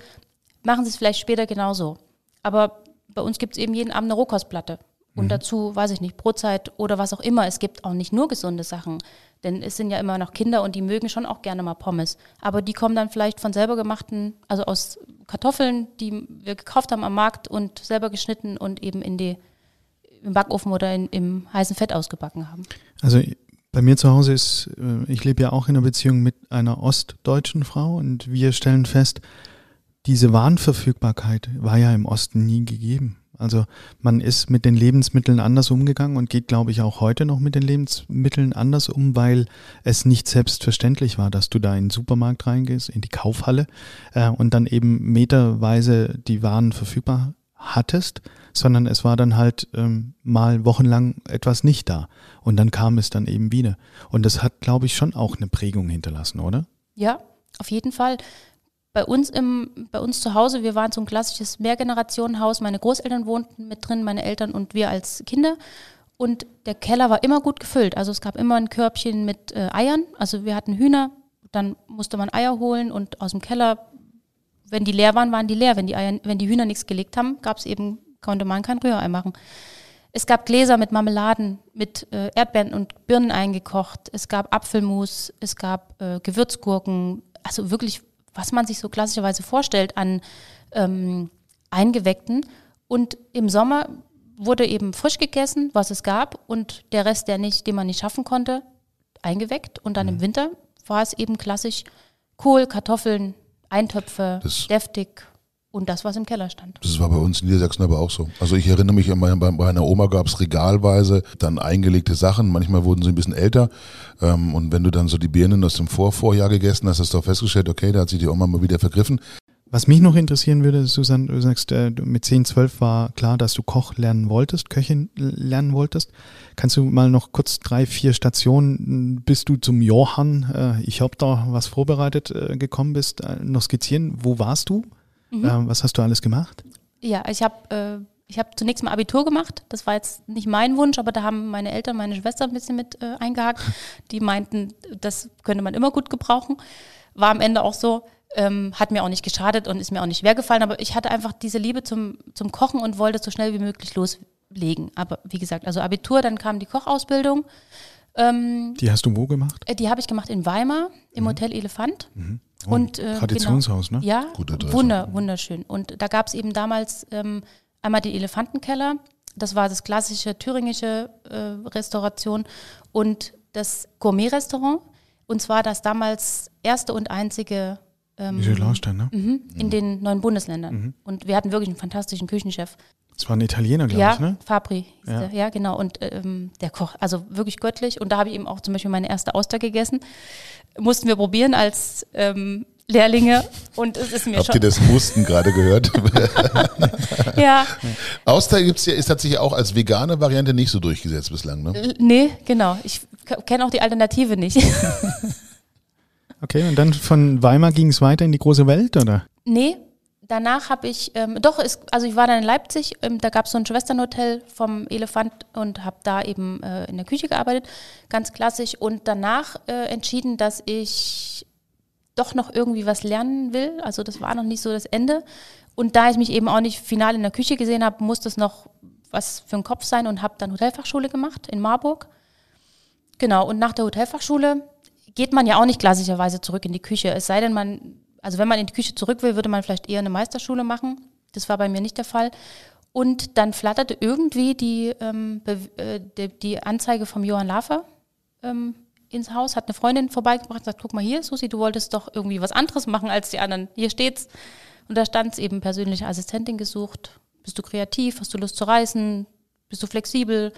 machen sie es vielleicht später genauso. Aber bei uns gibt es eben jeden Abend eine Rohkostplatte. Und mhm. dazu, weiß ich nicht, Brotzeit oder was auch immer. Es gibt auch nicht nur gesunde Sachen. Denn es sind ja immer noch Kinder und die mögen schon auch gerne mal Pommes. Aber die kommen dann vielleicht von selber gemachten, also aus Kartoffeln, die wir gekauft haben am Markt und selber geschnitten und eben in die, im Backofen oder in, im heißen Fett ausgebacken haben. Also bei mir zu Hause ist, äh, ich lebe ja auch in einer Beziehung mit einer ostdeutschen Frau und wir stellen fest, diese Warenverfügbarkeit war ja im Osten nie gegeben. Also man ist mit den Lebensmitteln anders umgegangen und geht, glaube ich, auch heute noch mit den Lebensmitteln anders um, weil es nicht selbstverständlich war, dass du da in den Supermarkt reingehst, in die Kaufhalle äh, und dann eben meterweise die Waren verfügbar hattest, sondern es war dann halt ähm, mal wochenlang etwas nicht da und dann kam es dann eben wieder. Und das hat, glaube ich, schon auch eine Prägung hinterlassen, oder? Ja, auf jeden Fall bei uns im, bei uns zu Hause, wir waren so ein klassisches Mehrgenerationenhaus. Meine Großeltern wohnten mit drin, meine Eltern und wir als Kinder. Und der Keller war immer gut gefüllt. Also es gab immer ein Körbchen mit äh, Eiern. Also wir hatten Hühner, dann musste man Eier holen und aus dem Keller, wenn die leer waren, waren die leer. Wenn die, Eier, wenn die Hühner nichts gelegt haben, gab es eben, konnte man kein Rührei machen. Es gab Gläser mit Marmeladen, mit äh, Erdbeeren und Birnen eingekocht. Es gab Apfelmus, es gab äh, Gewürzgurken. Also wirklich was man sich so klassischerweise vorstellt an ähm, Eingeweckten. Und im Sommer wurde eben frisch gegessen, was es gab, und der Rest, der nicht, den man nicht schaffen konnte, eingeweckt. Und dann mhm. im Winter war es eben klassisch Kohl, Kartoffeln, Eintöpfe, das deftig und das, was im Keller stand. Das war bei uns in Niedersachsen aber auch so. Also ich erinnere mich, bei meiner Oma gab es regalweise dann eingelegte Sachen. Manchmal wurden sie ein bisschen älter. Ähm, und wenn du dann so die Birnen aus dem Vorvorjahr gegessen hast, hast du auch festgestellt, okay, da hat sich die Oma mal wieder vergriffen. Was mich noch interessieren würde, Susanne, du sagst, äh, mit 10, 12 war klar, dass du Koch lernen wolltest, Köchin lernen wolltest. Kannst du mal noch kurz drei, vier Stationen, bis du zum Johann, äh, ich habe da was vorbereitet, äh, gekommen bist, noch skizzieren? Wo warst du? Mhm. Ähm, was hast du alles gemacht? Ja, ich habe äh, ich hab zunächst mal Abitur gemacht. Das war jetzt nicht mein Wunsch, aber da haben meine Eltern, meine Schwester ein bisschen mit äh, eingehakt. Die meinten, das könnte man immer gut gebrauchen. War am Ende auch so. Ähm, hat mir auch nicht geschadet und ist mir auch nicht schwer gefallen, aber ich hatte einfach diese Liebe zum, zum Kochen und wollte so schnell wie möglich loslegen. Aber wie gesagt, also Abitur, dann kam die Kochausbildung. Ähm, die hast du wo gemacht? Äh, die habe ich gemacht in Weimar im mhm. Hotel Elefant. Mhm. Und, äh, Traditionshaus, genau, ne? Ja, wunder, wunderschön. Und da gab es eben damals ähm, einmal den Elefantenkeller, das war das klassische thüringische äh, Restauration und das Gourmet-Restaurant. Und zwar das damals erste und einzige ähm, ne? Mhm, in mhm. den neuen Bundesländern. Mhm. Und wir hatten wirklich einen fantastischen Küchenchef. Das war ein Italiener, glaube ja, ich, ne? Fabri. Ja. Der, ja, genau. Und ähm, der Koch, also wirklich göttlich. Und da habe ich eben auch zum Beispiel meine erste Auster gegessen. Mussten wir probieren als ähm, Lehrlinge. Und es ist mir Habt schon. ihr das Musten gerade gehört? ja. Auster gibt's ja, ist tatsächlich auch als vegane Variante nicht so durchgesetzt bislang, ne? Nee, genau. Ich kenne auch die Alternative nicht. okay, und dann von Weimar ging es weiter in die große Welt, oder? Nee, danach habe ich, ähm, doch, ist, also ich war dann in Leipzig, ähm, da gab es so ein Schwesternhotel vom Elefant und habe da eben äh, in der Küche gearbeitet, ganz klassisch. Und danach äh, entschieden, dass ich doch noch irgendwie was lernen will. Also das war noch nicht so das Ende. Und da ich mich eben auch nicht final in der Küche gesehen habe, musste es noch was für ein Kopf sein und habe dann Hotelfachschule gemacht in Marburg. Genau, und nach der Hotelfachschule geht man ja auch nicht klassischerweise zurück in die Küche. Es sei denn, man, also wenn man in die Küche zurück will, würde man vielleicht eher eine Meisterschule machen. Das war bei mir nicht der Fall. Und dann flatterte irgendwie die, ähm, äh, die, die, Anzeige vom Johann Lafer ähm, ins Haus, hat eine Freundin vorbeigebracht und gesagt, guck mal hier, Susi, du wolltest doch irgendwie was anderes machen als die anderen. Hier steht's. Und da stand es eben persönliche Assistentin gesucht. Bist du kreativ? Hast du Lust zu reisen? Bist du flexibel?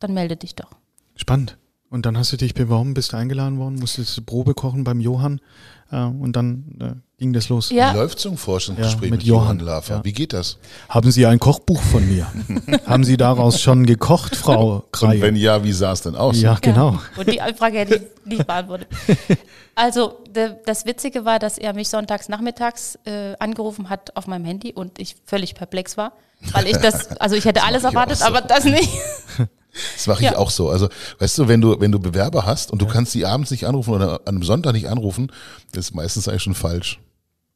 Dann melde dich doch. Spannend. Und dann hast du dich beworben, bist eingeladen worden, musstest Probe kochen beim Johann und dann äh, ging das los. Ja. Wie läuft so ein Forschungsgespräch ja, mit, mit, Johann, Johann Lafer? Ja. Wie geht das? Haben Sie ein Kochbuch von mir? Haben Sie daraus schon gekocht, Frau Kreie? Und wenn ja, wie sah es denn aus? Ja, genau. Und die Frage hätte ich nicht beantwortet. Also de, das Witzige war, dass er mich sonntags nachmittags äh, angerufen hat auf meinem Handy und ich völlig perplex war, weil ich das, also ich hätte das alles erwartet, so. aber das nicht. Das mache ich ja. auch so. Also, weißt du, wenn du, wenn du Bewerber hast und du kannst die abends nicht anrufen oder an einem Sonntag nicht anrufen, ist meistens eigentlich schon falsch.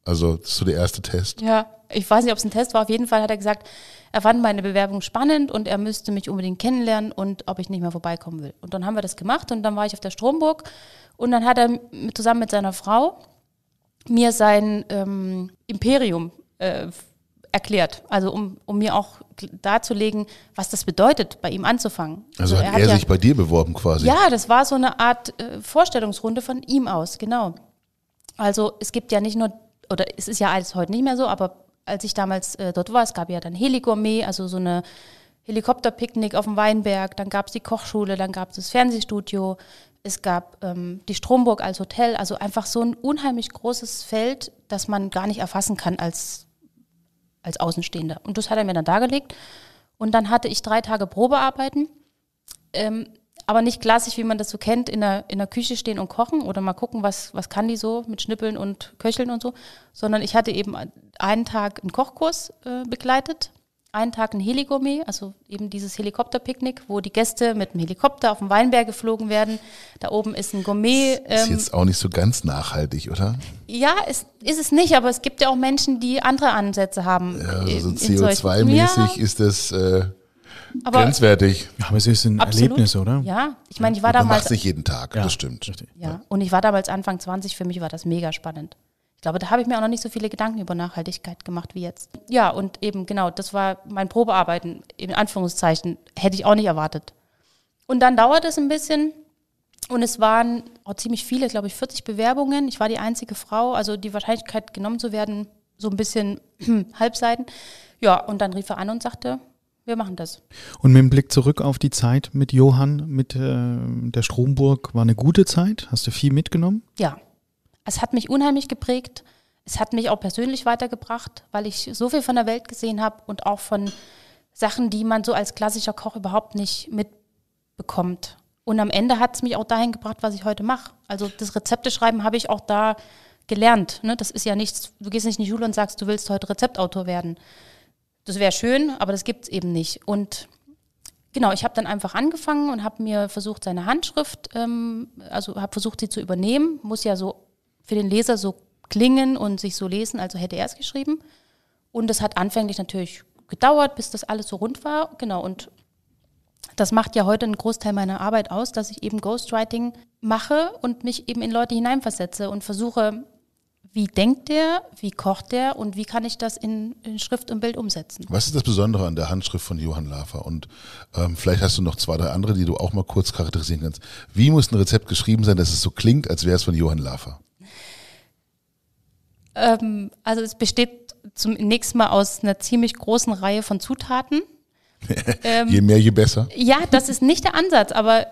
Also, das ist so der erste Test. Ja, ich weiß nicht, ob es ein Test war. Auf jeden Fall hat er gesagt, er fand meine Bewerbung spannend und er müsste mich unbedingt kennenlernen und ob ich nicht mehr vorbeikommen will. Und dann haben wir das gemacht und dann war ich auf der Stromburg und dann hat er zusammen mit seiner Frau mir sein ähm, Imperium äh, erklärt. Also um, um mir auch darzulegen, was das bedeutet, bei ihm anzufangen. Also, also hat er, er sich ja, bei dir beworben quasi? Ja, das war so eine Art äh, Vorstellungsrunde von ihm aus, genau. Also es gibt ja nicht nur, oder es ist ja alles heute nicht mehr so, aber als ich damals äh, dort war, es gab ja dann Heligourmet, also so eine Helikopterpicknick auf dem Weinberg, dann gab es die Kochschule, dann gab es das Fernsehstudio, es gab ähm, die Stromburg als Hotel, also einfach so ein unheimlich großes Feld, das man gar nicht erfassen kann als als Außenstehender. Und das hat er mir dann dargelegt. Und dann hatte ich drei Tage Probearbeiten. Ähm, aber nicht klassisch, wie man das so kennt, in der, in der Küche stehen und kochen oder mal gucken, was, was kann die so mit Schnippeln und Köcheln und so, sondern ich hatte eben einen Tag einen Kochkurs äh, begleitet einen Tag ein Heligourmet, also eben dieses Helikopterpicknick, wo die Gäste mit dem Helikopter auf den Weinberg geflogen werden. Da oben ist ein Gourmet. Ähm, ist jetzt auch nicht so ganz nachhaltig, oder? Ja, ist, ist es nicht, aber es gibt ja auch Menschen, die andere Ansätze haben. Ja, also CO2-mäßig ja. ist das äh, aber, grenzwertig. Ja, aber es ist ein absolut. Erlebnis, oder? Ja, ich meine, ich war damals. Man macht nicht jeden Tag, ja, das stimmt. Ja, und ich war damals Anfang 20, für mich war das mega spannend. Ich glaube, da habe ich mir auch noch nicht so viele Gedanken über Nachhaltigkeit gemacht wie jetzt. Ja, und eben genau, das war mein Probearbeiten, in Anführungszeichen, hätte ich auch nicht erwartet. Und dann dauert es ein bisschen und es waren auch ziemlich viele, glaube ich, 40 Bewerbungen. Ich war die einzige Frau, also die Wahrscheinlichkeit genommen zu werden, so ein bisschen halbseiten. Ja, und dann rief er an und sagte, wir machen das. Und mit dem Blick zurück auf die Zeit mit Johann, mit äh, der Stromburg, war eine gute Zeit? Hast du viel mitgenommen? Ja, es hat mich unheimlich geprägt. Es hat mich auch persönlich weitergebracht, weil ich so viel von der Welt gesehen habe und auch von Sachen, die man so als klassischer Koch überhaupt nicht mitbekommt. Und am Ende hat es mich auch dahin gebracht, was ich heute mache. Also das Rezepte schreiben habe ich auch da gelernt. Ne? Das ist ja nichts, du gehst nicht in die Schule und sagst, du willst heute Rezeptautor werden. Das wäre schön, aber das gibt es eben nicht. Und genau, ich habe dann einfach angefangen und habe mir versucht, seine Handschrift, ähm, also habe versucht, sie zu übernehmen. Muss ja so für den Leser so klingen und sich so lesen, also hätte er es geschrieben. Und es hat anfänglich natürlich gedauert, bis das alles so rund war. Genau, und das macht ja heute einen Großteil meiner Arbeit aus, dass ich eben Ghostwriting mache und mich eben in Leute hineinversetze und versuche, wie denkt der, wie kocht der und wie kann ich das in, in, Schrift und Bild umsetzen. Was ist das Besondere an der Handschrift von Johann Lafer? Und ähm, vielleicht hast du noch zwei, drei andere, die du auch mal kurz charakterisieren kannst. Wie muss ein Rezept geschrieben sein, dass es so klingt, als wäre es von Johann Lafer? Ähm, also es besteht zum nächsten Mal aus einer ziemlich großen Reihe von Zutaten. ähm, je mehr, je besser. Ja, das ist nicht der Ansatz, aber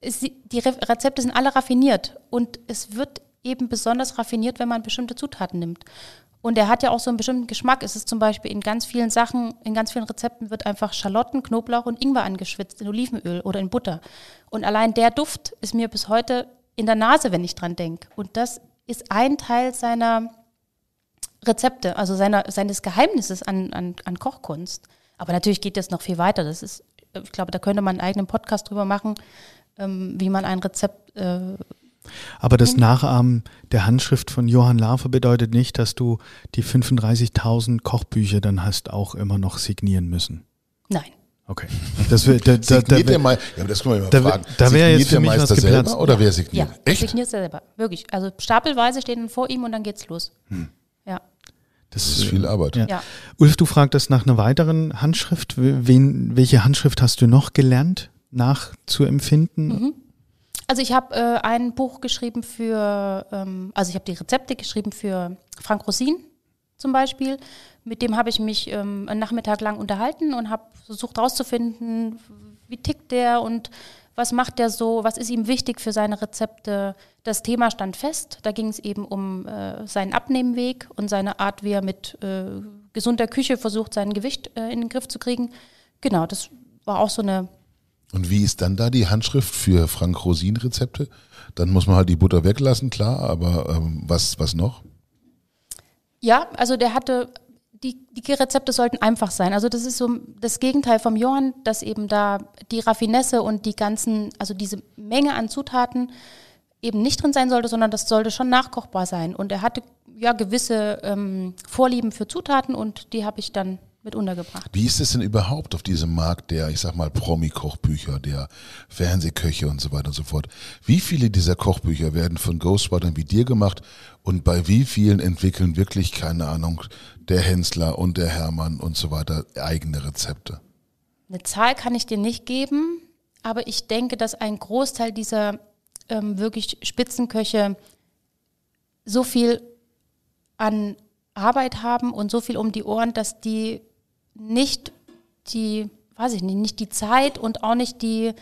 es, die Rezepte sind alle raffiniert und es wird eben besonders raffiniert, wenn man bestimmte Zutaten nimmt. Und er hat ja auch so einen bestimmten Geschmack. Es ist zum Beispiel in ganz vielen Sachen, in ganz vielen Rezepten wird einfach Schalotten, Knoblauch und Ingwer angeschwitzt in Olivenöl oder in Butter. Und allein der Duft ist mir bis heute in der Nase, wenn ich dran denke. Und das ist ein Teil seiner Rezepte, also seiner, seines Geheimnisses an, an, an Kochkunst. Aber natürlich geht das noch viel weiter. Das ist, ich glaube, da könnte man einen eigenen Podcast drüber machen, ähm, wie man ein Rezept. Äh, aber das Nachahmen der Handschrift von Johann Lafer bedeutet nicht, dass du die 35.000 Kochbücher dann hast auch immer noch signieren müssen. Nein. Okay. Das wär, da, da, da, Signiert der wär- Mei ja, aber das können wir mal da- fragen. da wär Signiert jetzt für der mich was Meister geplatzt. selber oder wer signiert? Ja, Echt? signiert selber. Wirklich. Also stapelweise stehen dann vor ihm und dann geht's los. Ja. das Das ist viel Arbeit. Ja. Ja. Ulf, du fragtest nach einer weiteren Handschrift. Wen, welche Handschrift hast du noch gelernt, nachzuempfinden? Mhm. Also ich habe äh, ein Buch geschrieben für, ähm, also ich habe die Rezepte geschrieben für Frank Rosin zum Beispiel. Mit dem habe ich mich ähm, einen Nachmittag lang unterhalten und habe versucht herauszufinden, wie tickt der und was macht der so, was ist ihm wichtig für seine Rezepte. Das Thema stand fest. Da ging es eben um äh, seinen Abnehmweg und seine Art, wie er mit äh, gesunder Küche versucht, sein Gewicht äh, in den Griff zu kriegen. Genau, das war auch so eine Und wie ist dann da die Handschrift für Frank Rosin Rezepte? Dann muss man halt die Butter weglassen, klar, aber ähm, was, was noch? Ja, also der hatte, die, die Rezepte sollten einfach sein. Also das ist so das Gegenteil vom Johann, dass eben da die Raffinesse und die ganzen, also diese Menge an Zutaten eben nicht drin sein sollte, sondern das sollte schon nachkochbar sein. Und er hatte ja gewisse ähm, Vorlieben für Zutaten und die habe ich dann mit untergebracht. Wie ist es denn überhaupt auf diesem Markt der, ich sag mal, Promi-Kochbücher, der Fernsehköche und so weiter und so fort? Wie viele dieser Kochbücher werden von Ghostwritern wie dir gemacht und bei wie vielen entwickeln wirklich, keine Ahnung, der Hensler und der Hermann und so weiter eigene Rezepte? Eine Zahl kann ich dir nicht geben, aber ich denke, dass ein Großteil dieser ähm, wirklich Spitzenköche so viel an Arbeit haben und so viel um die Ohren, dass die nicht die, weiß ich nicht, nicht die Zeit und auch nicht die,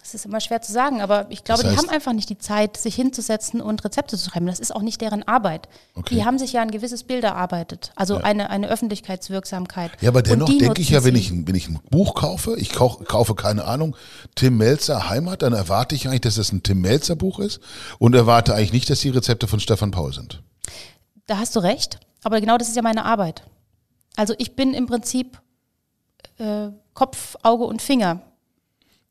das ist immer schwer zu sagen, aber ich glaube, Das die heißt- haben einfach nicht die Zeit, sich hinzusetzen und Rezepte zu schreiben. Das ist auch nicht deren Arbeit. Okay. Die haben sich ja ein gewisses Bild erarbeitet, also eine, eine Öffentlichkeitswirksamkeit. Ja, aber dennoch die denke ich ja, wenn ich, ein- wenn ich ein Buch kaufe, ich kaufe, kaufe keine Ahnung, Tim Melzer Heimat, dann erwarte ich eigentlich, dass es ein Tim Melzer Buch ist und erwarte eigentlich nicht, dass die Rezepte von Stefan Paul sind. Da hast du recht, aber genau das ist ja meine Arbeit. Also ich bin im Prinzip äh, Kopf, Auge und Finger.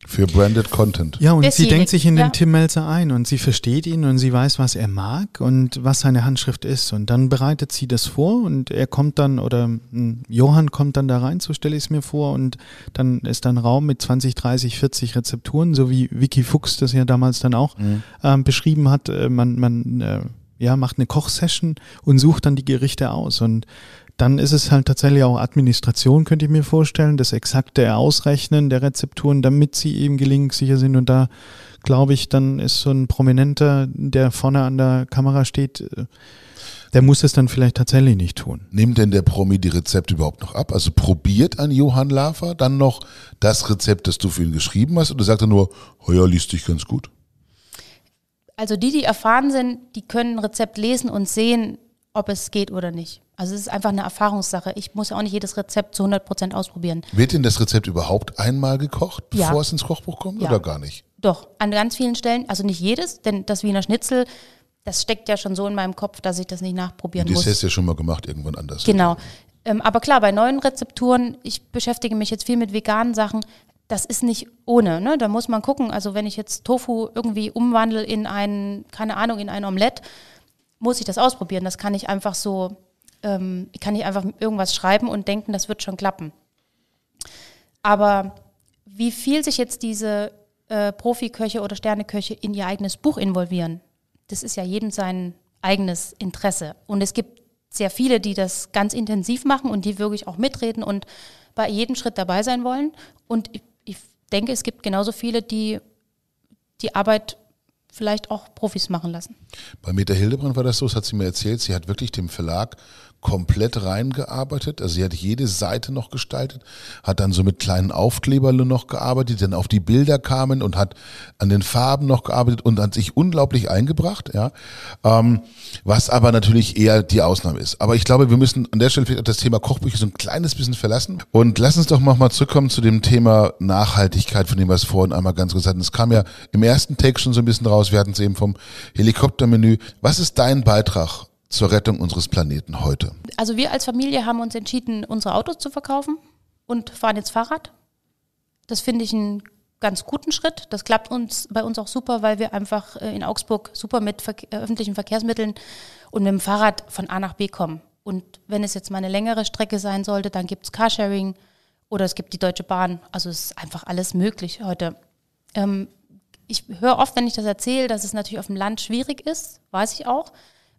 Für branded Content. Ja, und sie denkt sich in den ja. Tim Melzer ein und sie versteht ihn und sie weiß, was er mag und was seine Handschrift ist. Und dann bereitet sie das vor und er kommt dann oder hm, Johann kommt dann da rein, so stelle ich es mir vor. Und dann ist da ein Raum mit 20, 30, 40 Rezepturen, so wie Vicky Fuchs das ja damals dann auch ähm, beschrieben hat. Äh, man man äh, ja, macht eine Kochsession und sucht dann die Gerichte aus. Und dann ist es halt tatsächlich auch Administration, könnte ich mir vorstellen, das exakte Ausrechnen der Rezepturen, damit sie eben gelingsicher sind. Und da glaube ich, dann ist so ein Prominenter, der vorne an der Kamera steht, äh, der muss es dann vielleicht tatsächlich nicht tun. Nimmt denn der Promi die Rezepte überhaupt noch ab? Also probiert ein Johann Lafer dann noch das Rezept, das du für ihn geschrieben hast? Oder sagt er nur, oh ja, liest dich ganz gut? Also die, die erfahren sind, die können ein Rezept lesen und sehen, ob es geht oder nicht. Also es ist einfach eine Erfahrungssache. Ich muss ja auch nicht jedes Rezept zu 100 Prozent ausprobieren. Wird denn das Rezept überhaupt einmal gekocht, Ja. bevor es ins Kochbuch kommt Ja. oder gar nicht? Doch, an ganz vielen Stellen, also nicht jedes, denn das Wiener Schnitzel, das steckt ja schon so in meinem Kopf, dass ich das nicht nachprobieren Das muss. hast du ja schon mal gemacht, irgendwann anders. Genau. Ähm, aber klar, bei neuen Rezepturen, ich beschäftige mich jetzt viel mit veganen Sachen, das ist nicht ohne. Ne? Da muss man gucken. Also wenn ich jetzt Tofu irgendwie umwandle in ein, keine Ahnung, in ein Omelett, muss ich das ausprobieren. Das kann ich einfach so, ähm, ich kann nicht einfach irgendwas schreiben und denken, das wird schon klappen. Aber wie viel sich jetzt diese äh, Profiköche oder Sterneköche in ihr eigenes Buch involvieren, das ist ja jedem sein eigenes Interesse. Und es gibt sehr viele, die das ganz intensiv machen und die wirklich auch mitreden und bei jedem Schritt dabei sein wollen. Und ich, ich denke, es gibt genauso viele, die die Arbeit vielleicht auch Profis machen lassen. Bei Meta Hildebrand war das so, das hat sie mir erzählt, sie hat wirklich dem Verlag komplett reingearbeitet. Also sie hat jede Seite noch gestaltet, hat dann so mit kleinen Aufklebern noch gearbeitet, die dann auf die Bilder kamen und hat an den Farben noch gearbeitet und hat sich unglaublich eingebracht, ja. Ähm, was aber natürlich eher die Ausnahme ist. Aber ich glaube, wir müssen an der Stelle vielleicht das Thema Kochbücher so ein kleines bisschen verlassen. Und lass uns doch noch mal zurückkommen zu dem Thema Nachhaltigkeit, von dem wir es vorhin einmal ganz kurz hatten. Es kam ja im ersten Take schon so ein bisschen raus. Wir hatten es eben vom Helikoptermenü. Was ist dein Beitrag zur Rettung unseres Planeten heute? Also wir als Familie haben uns entschieden, unsere Autos zu verkaufen und fahren jetzt Fahrrad. Das finde ich einen ganz guten Schritt. Das klappt uns bei uns auch super, weil wir einfach äh, in Augsburg super mit Verke äh, öffentlichen Verkehrsmitteln und mit dem Fahrrad von A nach B kommen. Und wenn es jetzt mal eine längere Strecke sein sollte, dann gibt es Carsharing Oder es gibt die Deutsche Bahn. Also es ist einfach alles möglich heute. Ähm, ich höre oft, wenn ich das erzähle, dass es natürlich auf dem Land schwierig ist, weiß ich auch,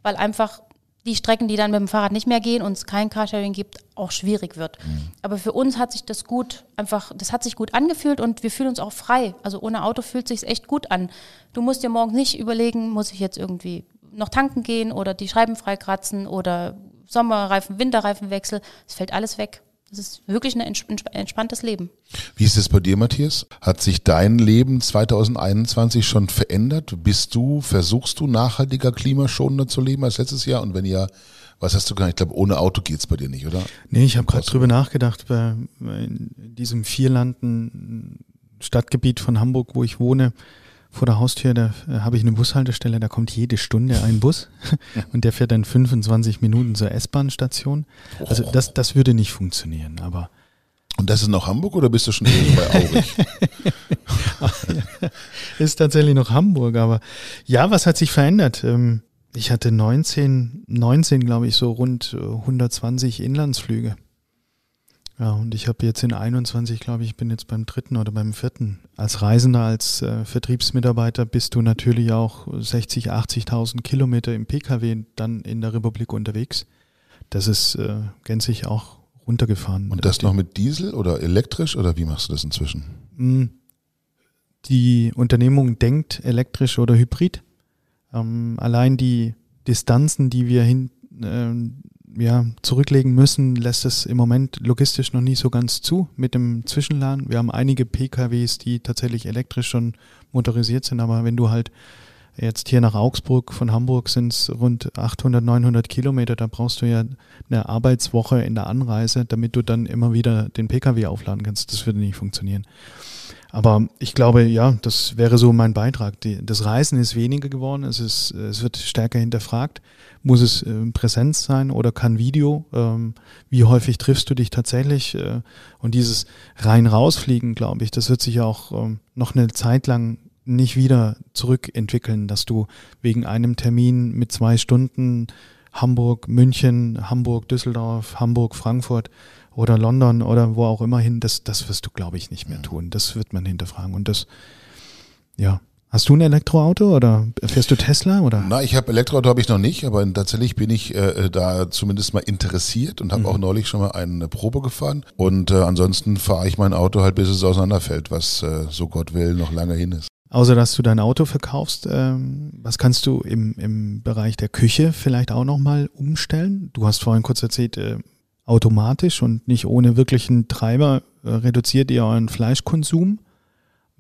weil einfach die Strecken, die dann mit dem Fahrrad nicht mehr gehen und es kein Carsharing gibt, auch schwierig wird. Mhm. Aber für uns hat sich das gut, einfach, das hat sich gut angefühlt und wir fühlen uns auch frei. Also ohne Auto fühlt sich echt gut an. Du musst dir morgen nicht überlegen, muss ich jetzt irgendwie noch tanken gehen oder die Scheiben freikratzen oder Sommerreifen, Winterreifen wechseln. Es fällt alles weg. Das ist wirklich ein entspanntes Leben. Wie ist es bei dir, Matthias? Hat sich dein Leben 2021 schon verändert? Bist du, versuchst du nachhaltiger, klimaschonender zu leben als letztes Jahr? Und wenn ja, was hast du gemacht? Ich glaube, ohne Auto geht es bei dir nicht, oder? Nee, ich habe gerade drüber nachgedacht, bei, in diesem vierlanden Stadtgebiet von Hamburg, wo ich wohne, vor der Haustür, da äh, habe ich eine Bushaltestelle, da kommt jede Stunde ein Bus und der fährt dann 25 Minuten zur S-Bahn-Station. Also das, das würde nicht funktionieren, aber. Und das ist noch Hamburg oder bist du schon bei Aurich? ist tatsächlich noch Hamburg, aber ja, was hat sich verändert? Ähm, ich hatte 19, 19 glaube ich, so rund 120 äh, Inlandsflüge. Ja, und ich habe jetzt in 21, glaube ich, bin jetzt beim dritten oder beim vierten. Als Reisender, als äh, Vertriebsmitarbeiter bist du natürlich auch 60, 80.000 Kilometer im Pkw dann in der Republik unterwegs. Das ist äh, gänzlich auch runtergefahren. Und das noch mit Diesel oder elektrisch oder wie machst du das inzwischen? Hm, die Unternehmung denkt elektrisch oder hybrid. Ähm, allein die Distanzen, die wir hin, äh, ja, zurücklegen müssen, lässt es im Moment logistisch noch nicht so ganz zu mit dem Zwischenladen. Wir haben einige PKWs, die tatsächlich elektrisch schon motorisiert sind, aber wenn du halt jetzt hier nach Augsburg von Hamburg sind es rund 800, 900 Kilometer, da brauchst du ja eine Arbeitswoche in der Anreise, damit du dann immer wieder den PKW aufladen kannst. Das würde nicht funktionieren. Aber ich glaube, ja, das wäre so mein Beitrag. Die, das Reisen ist weniger geworden, es, ist, es wird stärker hinterfragt. Muss es äh, Präsenz sein oder kann Video? Ähm, wie häufig triffst du dich tatsächlich? Äh, und dieses rein-rausfliegen, glaube ich, das wird sich auch ähm, noch eine Zeit lang nicht wieder zurückentwickeln, dass du wegen einem Termin mit zwei Stunden Hamburg, München, Hamburg, Düsseldorf, Hamburg, Frankfurt oder London oder wo auch immer hin, das, das wirst du, glaube ich, nicht mehr tun. Das wird man hinterfragen. Und das, ja. Hast du ein Elektroauto oder fährst du Tesla oder? Na, ich habe Elektroauto habe ich noch nicht, aber tatsächlich bin ich äh, da zumindest mal interessiert und habe mhm. auch neulich schon mal eine Probe gefahren. Und äh, ansonsten fahre ich mein Auto halt, bis es auseinanderfällt, was äh, so Gott will noch lange hin ist. Außer dass du dein Auto verkaufst, ähm, was kannst du im, im Bereich der Küche vielleicht auch nochmal umstellen? Du hast vorhin kurz erzählt, äh, automatisch und nicht ohne wirklichen Treiber äh, reduziert ihr euren Fleischkonsum.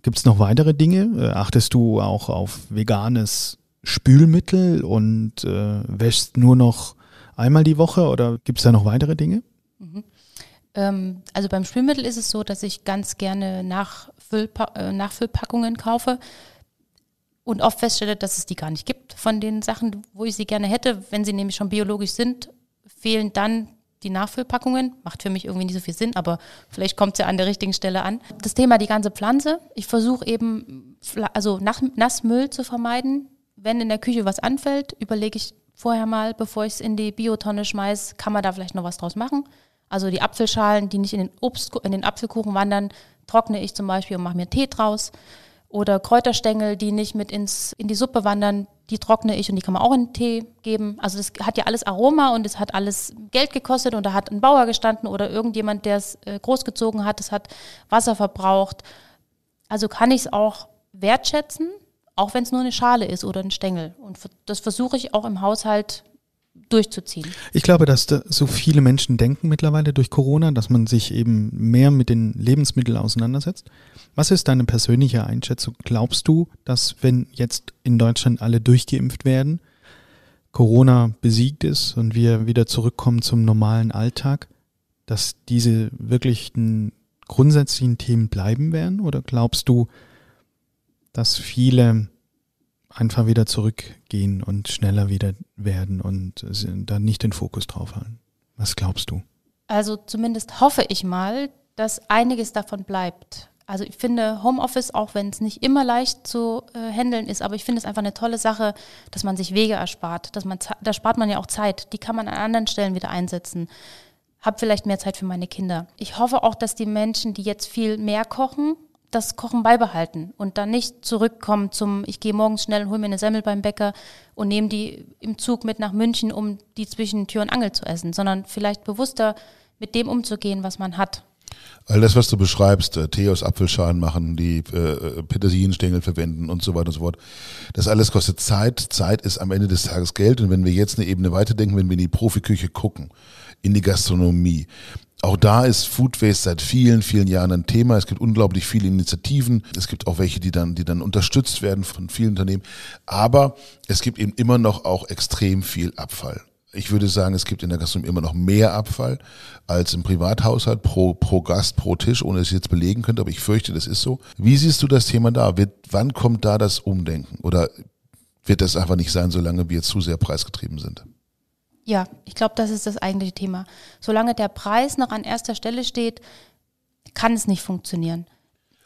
Gibt es noch weitere Dinge? Äh, achtest du auch auf veganes Spülmittel und äh, wäschst nur noch einmal die Woche oder gibt es da noch weitere Dinge? Mhm. Ähm, also beim Spülmittel ist es so, dass ich ganz gerne Nachfüllpa äh, Nachfüllpackungen kaufe und oft feststelle, dass es die gar nicht gibt von den Sachen, wo ich sie gerne hätte. Wenn sie nämlich schon biologisch sind, fehlen dann die Nachfüllpackungen. Macht für mich irgendwie nicht so viel Sinn, aber vielleicht kommt es ja an der richtigen Stelle an. Das Thema die ganze Pflanze. Ich versuche eben, also Nassmüll zu vermeiden. Wenn in der Küche was anfällt, überlege ich vorher mal, bevor ich es in die Biotonne schmeiße, kann man da vielleicht noch was draus machen. Also die Apfelschalen, die nicht in den Obst, in den Apfelkuchen wandern, trockne ich zum Beispiel und mache mir Tee draus. Oder Kräuterstängel, die nicht mit ins, in die Suppe wandern, die trockne ich und die kann man auch in Tee geben. Also das hat ja alles Aroma und es hat alles Geld gekostet und da hat ein Bauer gestanden oder irgendjemand, der es äh, großgezogen hat, es hat Wasser verbraucht. Also kann ich es auch wertschätzen, auch wenn es nur eine Schale ist oder ein Stängel. Und das versuche ich auch im Haushalt durchzuziehen. Ich glaube, dass da so viele Menschen denken mittlerweile durch Corona, dass man sich eben mehr mit den Lebensmitteln auseinandersetzt. Was ist deine persönliche Einschätzung? Glaubst du, dass wenn jetzt in Deutschland alle durchgeimpft werden, Corona besiegt ist und wir wieder zurückkommen zum normalen Alltag, dass diese wirklichen grundsätzlichen Themen bleiben werden? Oder glaubst du, dass viele einfach wieder zurückgehen und schneller wieder werden und dann nicht den Fokus drauf haben. Was glaubst du? Also zumindest hoffe ich mal, dass einiges davon bleibt. Also ich finde Homeoffice, auch wenn es nicht immer leicht zu äh, handeln ist, aber ich finde es einfach eine tolle Sache, dass man sich Wege erspart. Dass man, da spart man ja auch Zeit. Die kann man an anderen Stellen wieder einsetzen. habe vielleicht mehr Zeit für meine Kinder. Ich hoffe auch, dass die Menschen, die jetzt viel mehr kochen, das Kochen beibehalten und dann nicht zurückkommen zum, ich gehe morgens schnell und hole mir eine Semmel beim Bäcker und nehme die im Zug mit nach München, um die zwischen Tür und Angel zu essen, sondern vielleicht bewusster mit dem umzugehen, was man hat. All das, was du beschreibst, äh, Tee aus Apfelschalen machen, die äh, Petersilienstängel verwenden und so weiter und so fort, das alles kostet Zeit. Zeit ist am Ende des Tages Geld. Und wenn wir jetzt eine Ebene weiterdenken, wenn wir in die Profiküche gucken, in die Gastronomie, auch da ist Food Waste seit vielen, vielen Jahren ein Thema. Es gibt unglaublich viele Initiativen. Es gibt auch welche, die dann, die dann unterstützt werden von vielen Unternehmen. Aber es gibt eben immer noch auch extrem viel Abfall. Ich würde sagen, es gibt in der Gastronomie immer noch mehr Abfall als im Privathaushalt pro, pro Gast, pro Tisch, ohne dass ich jetzt belegen könnte, aber ich fürchte, das ist so. Wie siehst du das Thema da? Wird, wann kommt da das Umdenken? Oder wird das einfach nicht sein, solange wir zu sehr preisgetrieben sind? Ja, ich glaube, das ist das eigentliche Thema. Solange der Preis noch an erster Stelle steht, kann es nicht funktionieren.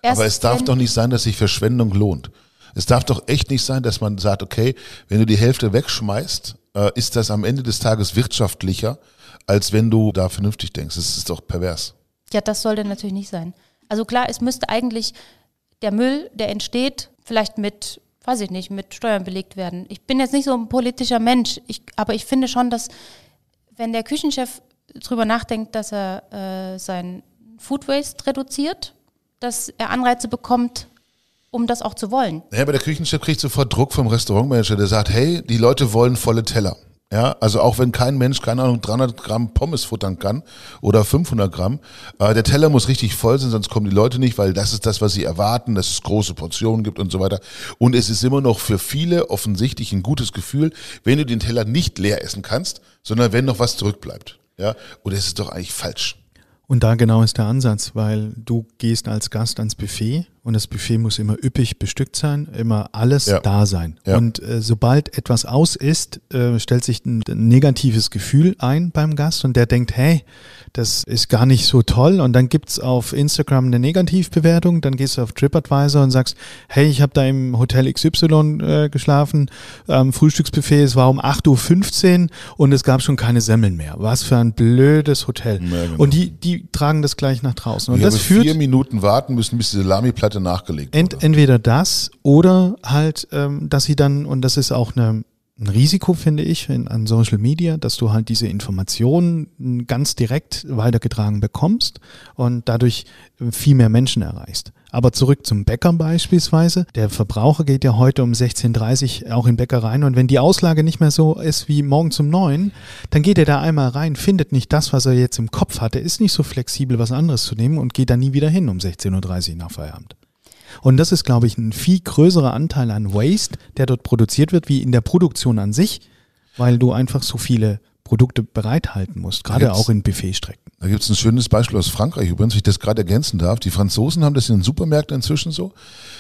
Erst Aber es darf doch nicht sein, dass sich Verschwendung lohnt. Es darf doch echt nicht sein, dass man sagt, okay, wenn du die Hälfte wegschmeißt, äh, ist das am Ende des Tages wirtschaftlicher, als wenn du da vernünftig denkst. Das ist doch pervers. Ja, das sollte natürlich nicht sein. Also klar, es müsste eigentlich der Müll, der entsteht, vielleicht mit, weiß ich nicht, mit Steuern belegt werden. Ich bin jetzt nicht so ein politischer Mensch, ich, aber ich finde schon, dass wenn der Küchenchef drüber nachdenkt, dass er äh, sein Food Waste reduziert, dass er Anreize bekommt, um das auch zu wollen. Ja, aber der Küchenchef kriegt sofort Druck vom Restaurantmanager, der sagt, hey, die Leute wollen volle Teller. Ja, also auch wenn kein Mensch, keine Ahnung, 300 Gramm Pommes futtern kann oder 500 Gramm, äh, der Teller muss richtig voll sein, sonst kommen die Leute nicht, weil das ist das, was sie erwarten, dass es große Portionen gibt und so weiter. Und es ist immer noch für viele offensichtlich ein gutes Gefühl, wenn du den Teller nicht leer essen kannst, sondern wenn noch was zurückbleibt. Ja, oder es ist doch eigentlich falsch. Und da genau ist der Ansatz, weil du gehst als Gast ans Buffet und das Buffet muss immer üppig bestückt sein, immer alles ja. da sein. Ja. Und äh, sobald etwas aus ist, äh, stellt sich ein, negatives Gefühl ein beim Gast und der denkt, hey, das ist gar nicht so toll. Und dann gibt's auf Instagram eine Negativbewertung, dann gehst du auf TripAdvisor und sagst, hey, ich habe da im Hotel XY äh, geschlafen, ähm, Frühstücksbuffet, es war um 8.15 Uhr und es gab schon keine Semmeln mehr. Was für ein blödes Hotel. Ja, genau. Und die, die tragen das gleich nach draußen. Und ich das führt vier Minuten warten müssen, bis die Salamiplatte nachgelegt ent, Entweder das oder halt, ähm, dass sie dann, und das ist auch eine ein Risiko, finde ich, in, an Social Media, dass du halt diese Informationen ganz direkt weitergetragen bekommst und dadurch viel mehr Menschen erreichst. Aber zurück zum Bäcker beispielsweise. Der Verbraucher geht ja heute um 16.30 Uhr auch in Bäcker rein und wenn die Auslage nicht mehr so ist wie morgen zum 9, dann geht er da einmal rein, findet nicht das, was er jetzt im Kopf hatte, ist nicht so flexibel, was anderes zu nehmen und geht dann nie wieder hin um 16.30 Uhr nach Feierabend. Und das ist, glaube ich, ein viel größerer Anteil an Waste, der dort produziert wird, wie in der Produktion an sich, weil du einfach so viele Produkte bereithalten musst, gerade auch in Buffetstrecken. Da gibt es ein schönes Beispiel aus Frankreich, übrigens, wenn ich das gerade ergänzen darf. Die Franzosen haben das in den Supermärkten inzwischen so,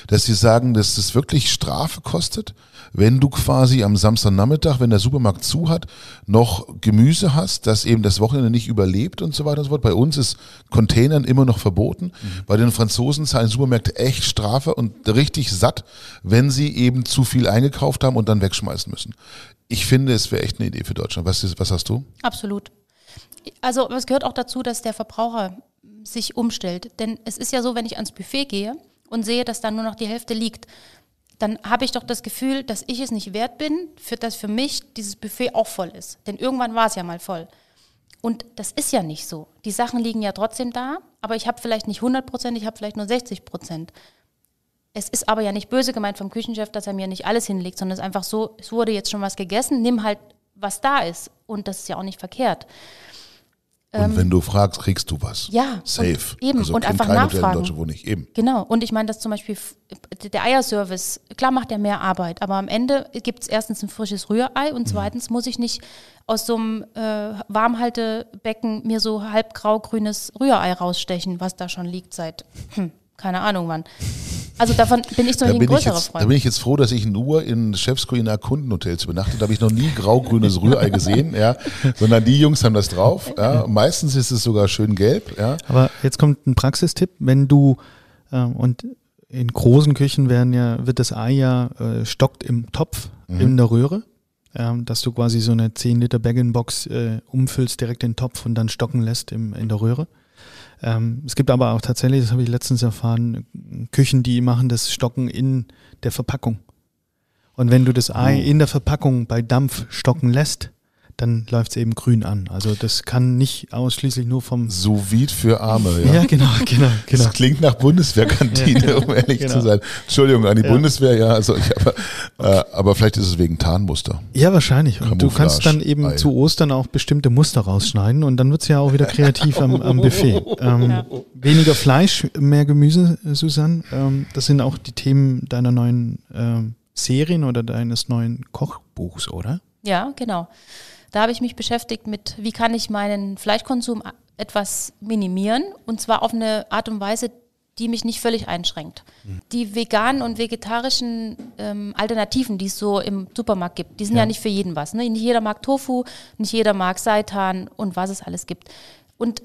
dass sie sagen, dass das wirklich Strafe kostet, wenn du quasi am Samstagnachmittag, wenn der Supermarkt zu hat, noch Gemüse hast, das eben das Wochenende nicht überlebt und so weiter und so fort. Bei uns ist Containern immer noch verboten. Mhm. Bei den Franzosen zahlen Supermärkte echt Strafe und richtig satt, wenn sie eben zu viel eingekauft haben und dann wegschmeißen müssen. Ich finde, es wäre echt eine Idee für Deutschland. Was, ist, was hast du? Absolut. Also es gehört auch dazu, dass der Verbraucher sich umstellt. Denn es ist ja so, wenn ich ans Buffet gehe und sehe, dass da nur noch die Hälfte liegt, dann habe ich doch das Gefühl, dass ich es nicht wert bin, für, dass für mich dieses Buffet auch voll ist. Denn irgendwann war es ja mal voll. Und das ist ja nicht so. Die Sachen liegen ja trotzdem da, aber ich habe vielleicht nicht 100 Prozent, ich habe vielleicht nur 60 Prozent. Es ist aber ja nicht böse gemeint vom Küchenchef, dass er mir nicht alles hinlegt, sondern es ist einfach so, es wurde jetzt schon was gegessen, nimm halt, was da ist. Und das ist ja auch nicht verkehrt. Und ähm, wenn du fragst, kriegst du was. Ja. Safe. Und eben. Also und einfach nachfragen. Hotel, wo nicht. Eben. Genau. Und ich meine, dass zum Beispiel der Eierservice, klar macht er mehr Arbeit, aber am Ende gibt es erstens ein frisches Rührei und mhm. zweitens mhm. muss ich nicht aus so einem äh, Warmhaltebecken mir so halb grau-grünes Rührei rausstechen, was da schon liegt seit, hm, keine Ahnung wann. Also davon bin ich so ein größerer jetzt, Freund. Da bin ich jetzt froh, dass ich nur in Chefs Culinar Kundenhotels übernachtet. Da habe ich noch nie grau-grünes Rührei gesehen, ja. Sondern die Jungs haben das drauf. Ja. Meistens ist es sogar schön gelb, ja. Aber jetzt kommt ein Praxistipp, wenn du äh, und in großen Küchen werden ja, wird das Ei ja äh, stockt im Topf, mhm. in der Röhre. ähm, dass du quasi so eine 10 Liter Bag-in-Box äh, umfüllst, direkt in den Topf und dann stocken lässt im, in der Röhre. Ähm, es gibt aber auch tatsächlich, das habe ich letztens erfahren, Küchen, die machen das Stocken in der Verpackung. Und wenn du das Ei in der Verpackung bei Dampf stocken lässt, dann läuft es eben grün an. Also das kann nicht ausschließlich nur vom Sous Vide für Arme, ja. Ja, genau, genau, genau. Das klingt nach Bundeswehrkantine, um ehrlich Genau. zu sein. Entschuldigung an die Ja. Bundeswehr, ja, also ich aber, äh, aber vielleicht ist es wegen Tarnmuster. Ja, wahrscheinlich. Und du kannst dann eben Ei. zu Ostern auch bestimmte Muster rausschneiden und dann wird's ja auch wieder kreativ am, am Buffet. Ähm, Ja. Weniger Fleisch, mehr Gemüse, Susanne. Ähm, das sind auch die Themen deiner neuen ähm, Serien oder deines neuen Kochbuchs, oder? Ja, genau. Da habe ich mich beschäftigt mit, wie kann ich meinen Fleischkonsum etwas minimieren und zwar auf eine Art und Weise, die mich nicht völlig einschränkt. Die veganen und vegetarischen ähm, Alternativen, die es so im Supermarkt gibt, die sind ja, Ja. nicht für jeden was. Ne? Nicht jeder mag Tofu, nicht jeder mag Seitan und was es alles gibt. Und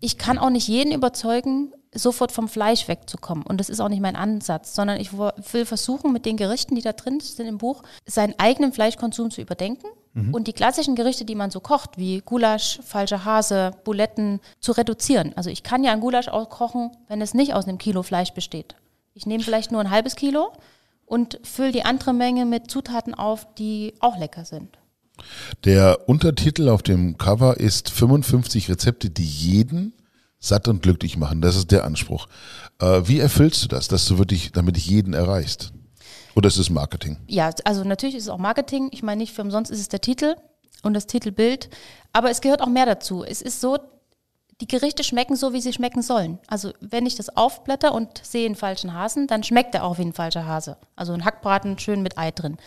ich kann auch nicht jeden überzeugen, sofort vom Fleisch wegzukommen. Und das ist auch nicht mein Ansatz, sondern ich will versuchen, mit den Gerichten, die da drin sind im Buch, seinen eigenen Fleischkonsum zu überdenken und die klassischen Gerichte, die man so kocht, wie Gulasch, falscher Hase, Buletten, zu reduzieren. Also ich kann ja ein Gulasch auch kochen, wenn es nicht aus einem Kilo Fleisch besteht. Ich nehme vielleicht nur ein halbes Kilo und fülle die andere Menge mit Zutaten auf, die auch lecker sind. Der Untertitel auf dem Cover ist 55 Rezepte, die jeden satt und glücklich machen. Das ist der Anspruch. Äh, wie erfüllst du das, dass du wirklich, damit dich jeden erreichst? Oder ist es Marketing? Ja, also natürlich ist es auch Marketing. Ich meine, nicht für umsonst ist es der Titel und das Titelbild. Aber es gehört auch mehr dazu. Es ist so, die Gerichte schmecken so, wie sie schmecken sollen. Also wenn ich das aufblätter und sehe einen falschen Hasen, dann schmeckt er auch wie ein falscher Hase. Also ein Hackbraten schön mit Ei drin.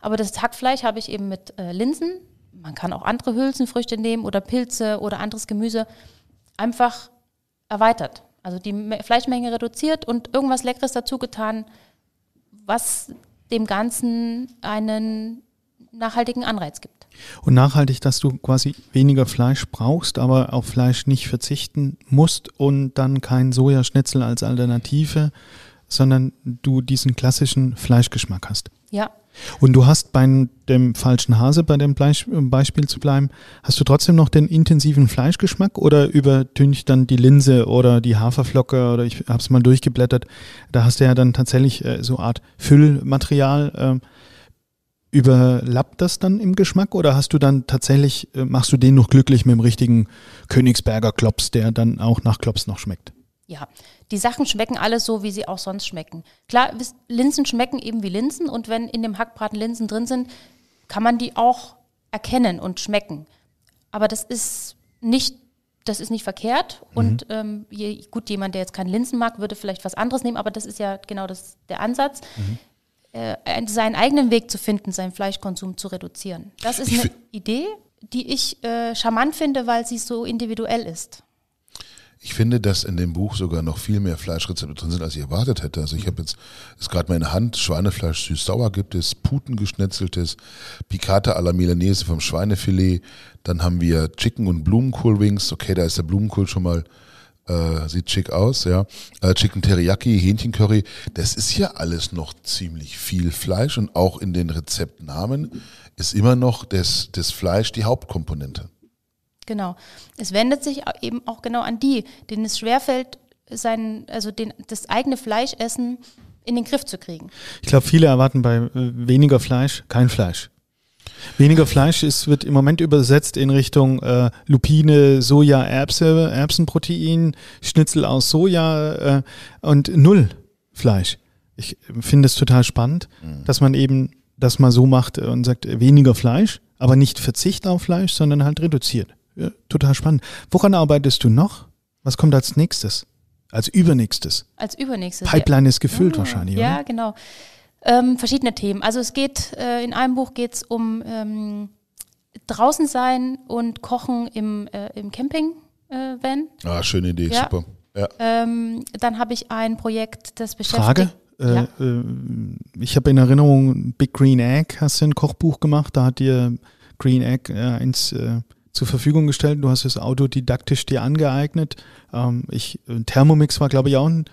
Aber das Hackfleisch habe ich eben mit äh, Linsen. Man kann auch andere Hülsenfrüchte nehmen oder Pilze oder anderes Gemüse. Einfach erweitert. Also die Me- Fleischmenge reduziert und irgendwas Leckeres dazu getan, was dem Ganzen einen nachhaltigen Anreiz gibt. Und nachhaltig, dass du quasi weniger Fleisch brauchst, aber auf Fleisch nicht verzichten musst und dann kein Sojaschnitzel als Alternative, sondern du diesen klassischen Fleischgeschmack hast. Ja, Und du hast bei dem falschen Hase, bei dem Bleich- Beispiel zu bleiben, hast du trotzdem noch den intensiven Fleischgeschmack oder übertüncht dann die Linse oder die Haferflocke oder ich habe es mal durchgeblättert, da hast du ja dann tatsächlich äh, so Art Füllmaterial. ähm, überlappt das dann im Geschmack oder hast du dann tatsächlich, äh, machst du den noch glücklich mit dem richtigen Königsberger Klops, der dann auch nach Klops noch schmeckt? Ja. Die Sachen schmecken alle so, wie sie auch sonst schmecken. Klar, Linsen schmecken eben wie Linsen und wenn in dem Hackbraten Linsen drin sind, kann man die auch erkennen und schmecken. Aber das ist nicht, das ist nicht verkehrt. Und ähm, je, gut, jemand, der jetzt keinen Linsen mag, würde vielleicht was anderes nehmen, aber das ist ja genau das, der Ansatz. Äh, einen- seinen eigenen Weg zu finden, seinen Fleischkonsum zu reduzieren. Das ist Ich eine Idee, die ich äh, charmant finde, weil sie so individuell ist. Ich finde, dass in dem Buch sogar noch viel mehr Fleischrezepte drin sind, als ich erwartet hätte. Also ich habe jetzt, ist gerade meine Hand, Schweinefleisch süß-sauer gibt es, Putengeschnetzeltes, Picata alla Milanese vom Schweinefilet, dann haben wir Chicken und Blumenkohl-Wings, okay, da ist der Blumenkohl schon mal, äh, sieht schick aus, ja. Äh, Chicken Teriyaki, Hähnchencurry, das ist ja alles noch ziemlich viel Fleisch und auch in den Rezeptnamen ist immer noch das, das Fleisch die Hauptkomponente. Genau. Es wendet sich eben auch genau an die, denen es schwerfällt, sein, also den, das eigene Fleischessen in den Griff zu kriegen. Ich glaube, viele erwarten bei äh, weniger Fleisch kein Fleisch. Weniger Fleisch ist, wird im Moment übersetzt in Richtung äh, Lupine, Soja, Erbse, Erbsenprotein, Schnitzel aus Soja äh, und null Fleisch. Ich finde es total spannend, dass man eben das mal so macht und sagt, äh, weniger Fleisch, aber nicht Verzicht auf Fleisch, sondern halt reduziert. Ja, total spannend. Woran arbeitest du noch? Was kommt als nächstes? Als übernächstes? Als übernächstes. Pipeline ist gefüllt Ah, wahrscheinlich, Ja, oder? genau. Ähm, verschiedene Themen. Also es geht, äh, in einem Buch geht es um ähm, draußen sein und kochen im, äh, im Camping-Van. Ah, schöne Idee, Ja. super. Ja. ähm, dann habe ich ein Projekt, das beschäftigt. Frage. Äh, Ja. äh, ich habe in Erinnerung, Big Green Egg hast du ein Kochbuch gemacht, da hat dir Green Egg äh, eins äh, zur Verfügung gestellt. Du hast es autodidaktisch dir angeeignet. Ähm, ich, Thermomix war, glaube ich, auch ein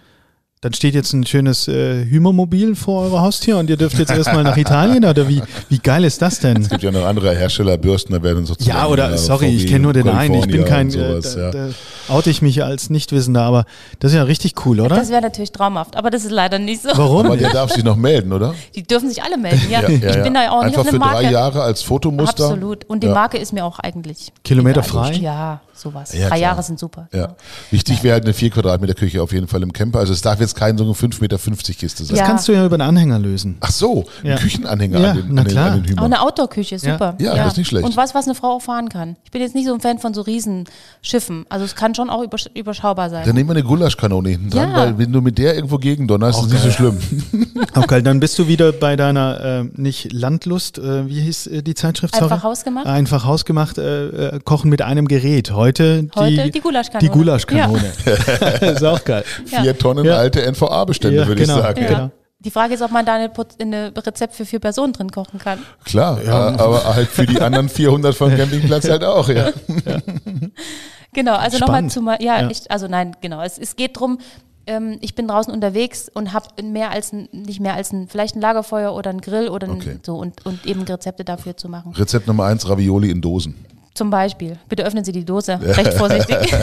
Dann steht jetzt ein schönes äh, Hümermobil vor eurer Haustür und ihr dürft jetzt erstmal nach Italien oder wie, wie geil ist das denn? Es gibt ja noch andere Hersteller, Bürsten, da werden sozusagen. Ja, oder äh, sorry, ich VW, kenne nur den einen. Ich bin kein, äh, sowas, da, ja. da oute ich mich als Nichtwissender, aber das ist ja richtig cool, oder? Das wäre natürlich traumhaft, aber das ist leider nicht so. Warum? Aber der darf sich noch melden, oder? Die dürfen sich alle melden. Ja, Ja, ich ja, bin ja. da ja auch nicht Einfach auf eine für Marke. drei Jahre als Fotomuster. Absolut. Und die Ja. Marke ist mir auch eigentlich. Kilometerfrei? Ja, sowas. Ja, drei. Jahre sind super. Ja. Wichtig wäre halt eine 4 Quadratmeter Küche auf jeden Fall im Camper. Also es darf jetzt kein so eine 5,50 Meter Kiste sein. Das Ja. kannst du ja über den Anhänger lösen. Ach so, Ja. ein Küchenanhänger Ja, an den, na an den, klar. an den Auch Hümer. eine Outdoor-Küche, super. Ja, das ist nicht schlecht. Und was, was eine Frau auch fahren kann. Ich bin jetzt nicht so ein Fan von so Riesenschiffen. Also es kann schon auch übersch überschaubar sein. Dann nehmen wir eine Gulaschkanone hinten dran, Ja. weil wenn du mit der irgendwo gegen donnerst, ist es nicht so schlimm. Auch geil. Dann bist du wieder bei deiner, äh, nicht Landlust, äh, wie hieß äh, die Zeitschrift? Einfach sorry? hausgemacht? Einfach hausgemacht, äh, äh, kochen mit einem Gerät. Heute die, Heute die Gulaschkanone. Die Gulaschkanone. ist auch geil. Ja. Vier Tonnen Ja. alte NVA-Bestände, Ja, würde genau. ich sagen. Ja. Die Frage ist, ob man da eine, eine Rezept für vier Personen drin kochen kann. Klar, äh, aber halt für die anderen 400 vom Campingplatz halt auch, ja. Genau, also nochmal zu mal, ja, Ja. Ich, also nein, genau. Es, es geht drum. ähm, ich bin draußen unterwegs und habe mehr als ein, nicht mehr als ein, vielleicht ein Lagerfeuer oder ein Grill oder ein, Okay. so und, und eben Rezepte dafür zu machen. Rezept Nummer eins, Ravioli in Dosen. Zum Beispiel. Bitte öffnen Sie die Dose, recht vorsichtig.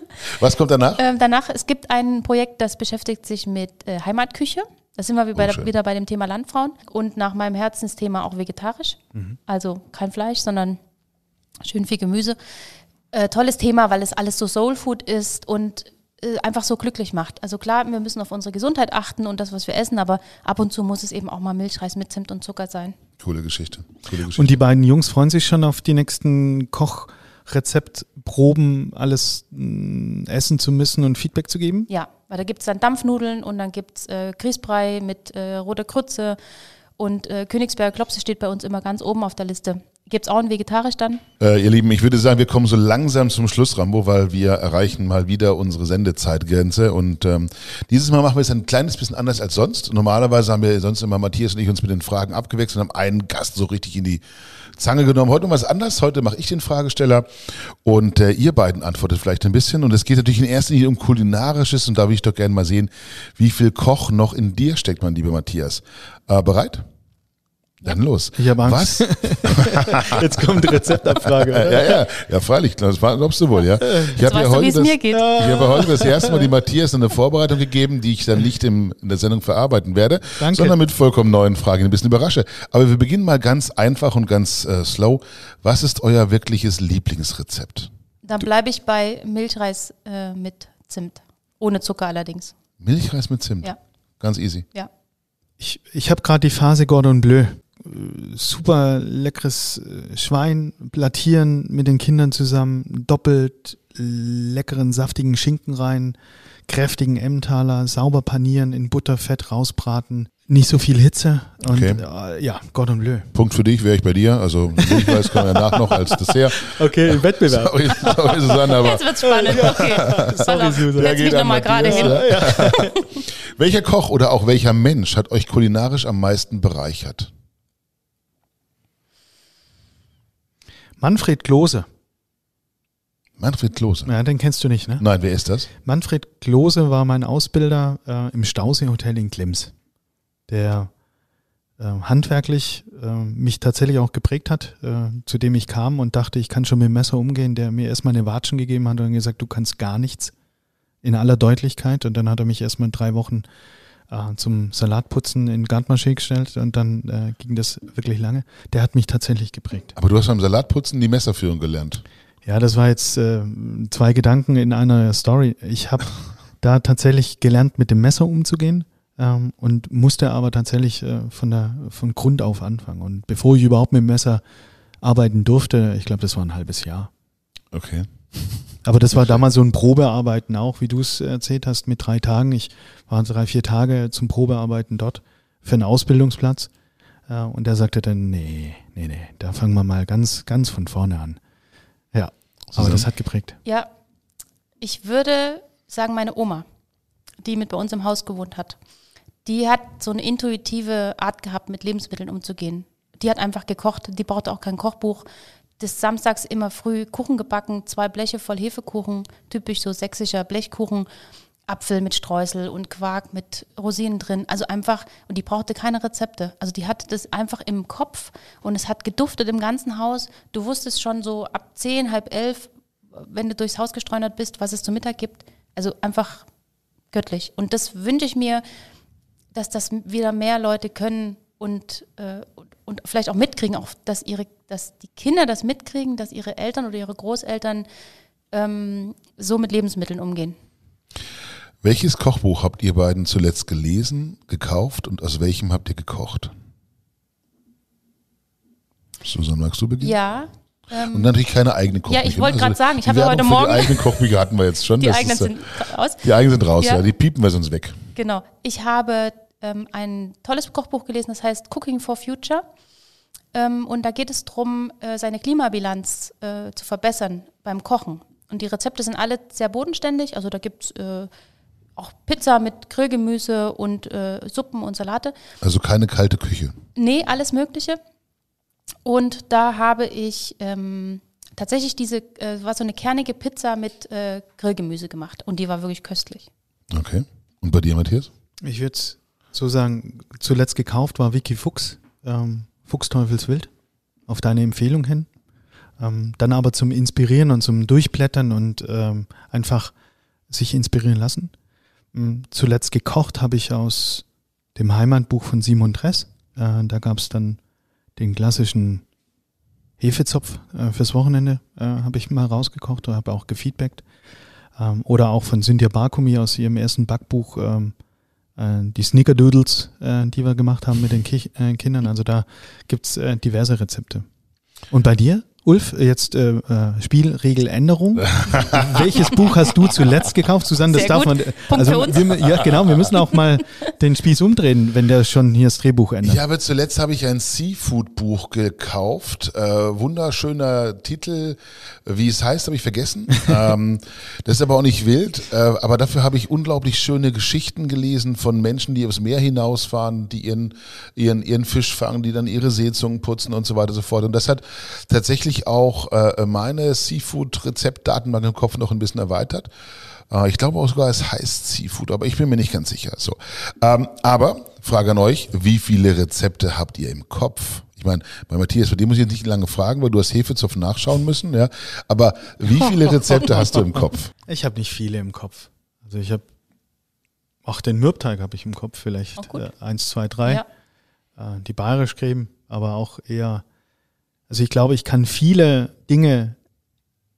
Was kommt danach? ähm, danach, es gibt ein Projekt, das beschäftigt sich mit äh, Heimatküche. Da sind wir wie bei Oh, schön. wieder bei dem Thema Landfrauen und nach meinem Herzensthema auch vegetarisch. Mhm. Also kein Fleisch, sondern schön viel Gemüse. Äh, tolles Thema, weil es alles so Soul Food ist und äh, einfach so glücklich macht. Also klar, wir müssen auf unsere Gesundheit achten und das, was wir essen, aber ab und zu muss es eben auch mal Milchreis mit Zimt und Zucker sein. Coole Geschichte. Coole Geschichte. Und die beiden Jungs freuen sich schon auf die nächsten Kochrezeptproben, alles mh, essen zu müssen und Feedback zu geben? Ja, weil da gibt es dann Dampfnudeln und dann gibt es äh, Grießbrei mit äh, roter Krütze und äh, Königsberger Klopse steht bei uns immer ganz oben auf der Liste. Gibt es auch ein vegetarisch dann? Äh, ihr Lieben, ich würde sagen, wir kommen so langsam zum Schluss, Rambo, weil wir erreichen mal wieder unsere Sendezeitgrenze. Und ähm, dieses Mal machen wir es ein kleines bisschen anders als sonst. Normalerweise haben wir sonst immer Matthias und ich uns mit den Fragen abgewechselt und haben einen Gast so richtig in die Zange genommen. Heute noch was anders. Heute mache ich den Fragesteller und äh, ihr beiden antwortet vielleicht ein bisschen. Und es geht natürlich in erster Linie um Kulinarisches und da würde ich doch gerne mal sehen, wie viel Koch noch in dir steckt, mein lieber Matthias. Äh, bereit? Dann los. Ich habe Angst. Was? Jetzt kommt die Rezeptabfrage. Ja, ja, ja, freilich, das glaubst du wohl, ja. Ich habe ja du, heute es das, mir geht. ich habe heute das erste Mal die Matthias eine Vorbereitung gegeben, die ich dann nicht im, in der Sendung verarbeiten werde, Danke. sondern mit vollkommen neuen Fragen, die ein bisschen überrasche. Aber wir beginnen mal ganz einfach und ganz äh, slow. Was ist euer wirkliches Lieblingsrezept? Dann bleibe ich bei Milchreis äh, mit Zimt. Ohne Zucker allerdings. Milchreis mit Zimt. Ja. Ganz easy. Ja. Ich, ich habe gerade die Phase Gordon Bleu. Super leckeres äh, Schwein, plattieren mit den Kindern zusammen, doppelt leckeren, saftigen Schinken rein, kräftigen Emmentaler, sauber panieren, in Butter, Fett rausbraten, nicht so viel Hitze und Okay. äh, ja, Gordon Bleu. Punkt für dich, wäre ich bei dir. Also Milchreis kommen wir danach noch als Dessert. Okay, Wettbewerb. Sorry, sorry Susanne, aber Jetzt wird's spannend. Okay. Pass auf, Susan. Setz mich nochmal gerade hin. welcher Koch oder auch welcher Mensch hat euch kulinarisch am meisten bereichert? Manfred Klose. Manfred Klose. Ja, den kennst du nicht, ne? Nein, wer ist das? Manfred Klose war mein Ausbilder äh, im Stausee-Hotel in Klims, der äh, handwerklich äh, mich tatsächlich auch geprägt hat, äh, zu dem ich kam und dachte, ich kann schon mit dem Messer umgehen, der mir erstmal eine Watschen gegeben hat und gesagt, du kannst gar nichts in aller Deutlichkeit und dann hat er mich erstmal drei Wochen äh, zum Salatputzen in Gartmaschee gestellt und dann äh, ging das wirklich lange. Der hat mich tatsächlich geprägt. Aber du hast beim Salatputzen die Messerführung gelernt. Ja, das war jetzt äh, zwei Gedanken in einer Story. Ich habe da tatsächlich gelernt, mit dem Messer umzugehen ähm, und musste aber tatsächlich äh, von der von Grund auf anfangen. Und bevor ich überhaupt mit dem Messer arbeiten durfte, ich glaube, das war ein halbes Jahr. Okay. Aber das war damals so ein Probearbeiten auch, wie du es erzählt hast, mit drei Tagen. Ich war drei, vier Tage zum Probearbeiten dort für einen Ausbildungsplatz. Äh, und er sagte dann, nee, nee, nee, da fangen wir mal ganz, ganz von vorne an. Ja, aber das hat geprägt. Ja, ich würde sagen, meine Oma, die mit bei uns im Haus gewohnt hat, die hat so eine intuitive Art gehabt, mit Lebensmitteln umzugehen. Die hat einfach gekocht, die brauchte auch kein Kochbuch. Des Samstags immer früh Kuchen gebacken, zwei Bleche voll Hefekuchen, typisch so sächsischer Blechkuchen. Apfel mit Streusel und Quark mit Rosinen drin. Also einfach, und die brauchte keine Rezepte. Also die hatte das einfach im Kopf und es hat geduftet im ganzen Haus. Du wusstest schon so ab zehn, halb elf, wenn du durchs Haus gestreunert bist, was es zu Mittag gibt. Also einfach göttlich. Und das wünsche ich mir, dass das wieder mehr Leute können und, äh, und, vielleicht auch mitkriegen, auch dass ihre, dass die Kinder das mitkriegen, dass ihre Eltern oder ihre Großeltern ähm, so mit Lebensmitteln umgehen. Welches Kochbuch habt ihr beiden zuletzt gelesen, gekauft und aus welchem habt ihr gekocht? Susanne, magst du beginnen? Ja. Ähm, und natürlich keine eigenen Kochbücher. Ja, ich wollte also gerade sagen, ich habe ja heute Morgen. Die eigenen Kochbücher hatten wir jetzt schon. Die eigenen sind raus. Die eigenen sind raus, ja. Ja. Die piepen wir sonst weg. Genau. Ich habe ähm, ein tolles Kochbuch gelesen, das heißt Cooking for Future. Ähm, und da geht es darum, äh, seine Klimabilanz äh, zu verbessern beim Kochen. Und die Rezepte sind alle sehr bodenständig. Also da gibt es äh, auch Pizza mit Grillgemüse und äh, Suppen und Salate. Also keine kalte Küche. Nee, alles Mögliche. Und da habe ich ähm, tatsächlich diese, äh, war so eine kernige Pizza mit äh, Grillgemüse gemacht. Und die war wirklich köstlich. Okay. Und bei dir, Matthias? Ich würde so sagen, zuletzt gekauft war Vicky Fuchs, ähm, Fuchsteufelswild, auf deine Empfehlung hin. Ähm, dann aber zum Inspirieren und zum Durchblättern und ähm, einfach sich inspirieren lassen. Ähm, zuletzt gekocht habe ich aus dem Heimatbuch von Simon Dress. Äh, da gab es dann den klassischen Hefezopf äh, fürs Wochenende, äh, habe ich mal rausgekocht oder habe auch gefeedbackt. Ähm, oder auch von Cynthia Barkumi aus ihrem ersten Backbuch, ähm, äh, die Snickerdoodles, äh, die wir gemacht haben mit den Ki äh, Kindern. Also da gibt's äh, diverse Rezepte. Und bei dir? Ulf, jetzt äh, äh, Spielregeländerung. Welches Buch hast du zuletzt gekauft, Susanne? Das Sehr darf gut. man. Für Also wir, ja, genau. Wir müssen auch mal den Spieß umdrehen, wenn der schon hier das Drehbuch ändert. Ich habe zuletzt habe ich ein Seafood-Buch gekauft. Äh, wunderschöner Titel. Wie es heißt, habe ich vergessen. ähm, das ist aber auch nicht wild. Äh, aber dafür habe ich unglaublich schöne Geschichten gelesen von Menschen, die aufs Meer hinausfahren, die ihren, ihren, ihren Fisch fangen, die dann ihre Seezungen putzen und so weiter und so fort. Und das hat tatsächlich auch äh, meine Seafood-Rezeptdatenbank im Kopf noch ein bisschen erweitert. Äh, Ich glaube auch sogar, es heißt Seafood, aber ich bin mir nicht ganz sicher. So, ähm, aber Frage an euch: Wie viele Rezepte habt ihr im Kopf? Ich meine, bei Matthias, bei dir muss ich jetzt nicht lange fragen, weil du hast Hefezopf nachschauen müssen, ja. Aber wie viele Rezepte hast du im Kopf? Ich habe nicht viele im Kopf. Also ich habe auch den Mürbteig habe ich im Kopf, vielleicht gut. äh, eins, zwei, drei. Ja. Äh, die Bayerischcreme, aber auch eher. Also ich glaube, ich kann viele Dinge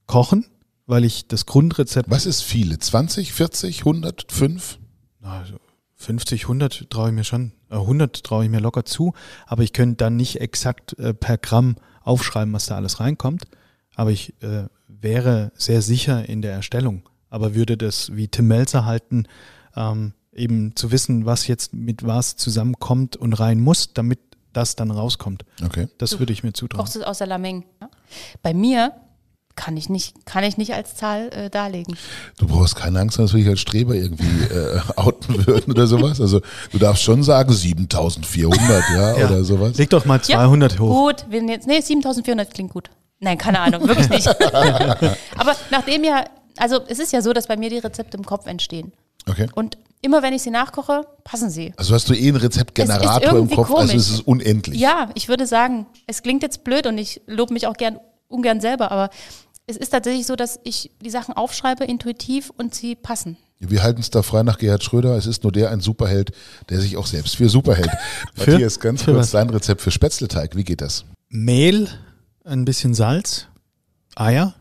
kochen, weil ich das Grundrezept Was ist viele? 20, 40, 100, 5? Na, also 50, 100 traue ich mir schon, äh, 100 traue ich mir locker zu, aber ich könnte dann nicht exakt äh, per Gramm aufschreiben, was da alles reinkommt. Aber ich äh, wäre sehr sicher in der Erstellung, aber würde das wie Tim Melzer halten, ähm, eben zu wissen, was jetzt mit was zusammenkommt und rein muss, damit das dann rauskommt. Okay. Das würde ich mir zutrauen. Kochst du es aus der Lameng? Ja? Bei mir kann ich nicht, kann ich nicht als Zahl äh, darlegen. Du brauchst keine Angst, dass wir dich als Streber irgendwie äh, outen würden oder sowas. Also du darfst schon sagen 7400, ja, Ja. oder sowas. Leg doch mal 200 hoch. Gut, wir jetzt, nee, 7400 klingt gut. Nein, keine Ahnung, wirklich nicht. Aber nachdem ja, also es ist ja so, dass bei mir die Rezepte im Kopf entstehen. Okay. Und immer wenn ich sie nachkoche, passen sie. Also hast du eh einen Rezeptgenerator im Kopf, also komisch. es ist unendlich. Ja, ich würde sagen, es klingt jetzt blöd und ich lobe mich auch gern ungern selber, aber es ist tatsächlich so, dass ich die Sachen aufschreibe intuitiv und sie passen. Wir halten es da frei nach Gerhard Schröder. Es ist nur der ein Superheld, der sich auch selbst für Superheld. Für? Matthias, ganz Für kurz was? dein Rezept für Spätzleteig. Wie geht das? Mehl, ein bisschen Salz, Eier,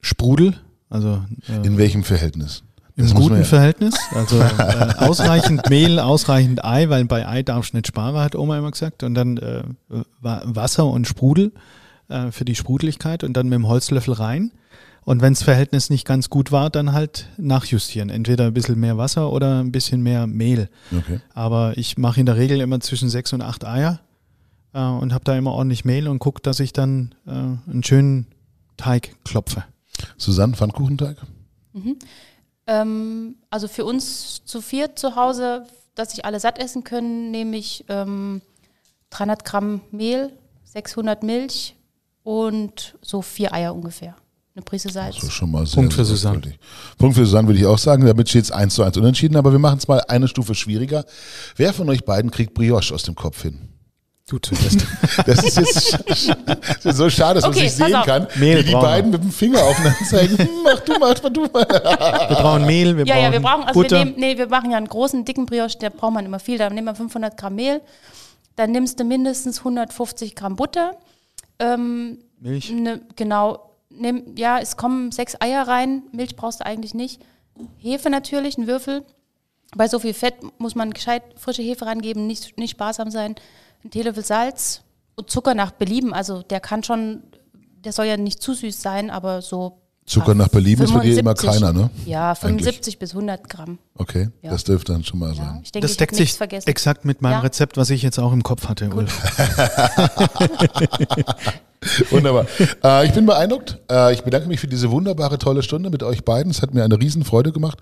Sprudel, also äh, In welchem Verhältnis? Im guten ja- Verhältnis. Also äh, ausreichend Mehl, ausreichend Ei, weil bei Ei darfst du nicht sparen, hat Oma immer gesagt. Und dann äh, Wa- Wasser und Sprudel äh, für die Sprudeligkeit und dann mit dem Holzlöffel rein. Und wenn das Verhältnis nicht ganz gut war, dann halt nachjustieren. Entweder ein bisschen mehr Wasser oder ein bisschen mehr Mehl. Okay. Aber ich mache in der Regel immer zwischen sechs und acht Eier äh, und habe da immer ordentlich Mehl und gucke, dass ich dann äh, einen schönen Teig klopfe. Susanne, Pfannkuchenteig? Ähm, also für uns zu viert zu Hause, dass sich alle satt essen können, nehme ich ähm, 300 Gramm Mehl, 600 Milch und so vier Eier ungefähr. eine Prise Salz. Also schon mal sehr, Punkt für Susanne. Punkt für Susanne würde ich auch sagen. Damit steht es 1 zu 1 unentschieden, aber wir machen es mal eine Stufe schwieriger. Wer von euch beiden kriegt Brioche aus dem Kopf hin? Du zuerst. Das ist jetzt sch- das ist so schade, dass Okay, man sich sehen auf. kann, Mehl wie die brauchen wir. beiden mit dem Finger aufeinander zeigen. Hm, mach du mal, mach du mal. Wir brauchen Mehl, wir Ja, brauchen ja, wir brauchen, also Butter. wir nehmen, nee, wir machen ja einen großen, dicken Brioche, da braucht man immer viel. Da nehmen wir 500 Gramm Mehl, dann nimmst du mindestens 150 Gramm Butter. Ähm, Milch. ne, genau, nimm, ja, es kommen sechs Eier rein, Milch brauchst du eigentlich nicht. Hefe natürlich, ein Würfel. Bei so viel Fett muss man gescheit frische Hefe rangeben, nicht, nicht sparsam sein. Ein Teelöffel Salz und Zucker nach Belieben. Also der kann schon, der soll ja nicht zu süß sein, aber so. Zucker nach Belieben ist bei dir immer 75. keiner, ne? Ja, Eigentlich. 75 bis 100 Gramm. Okay, Ja. das dürfte dann schon mal Ja, sein. ich denke, Das deckt sich vergessen. exakt mit meinem Ja. Rezept, was ich jetzt auch im Kopf hatte, Ulf. Wunderbar. äh, ich bin beeindruckt. Äh, ich bedanke mich für diese wunderbare, tolle Stunde mit euch beiden. Es hat mir eine Riesenfreude gemacht.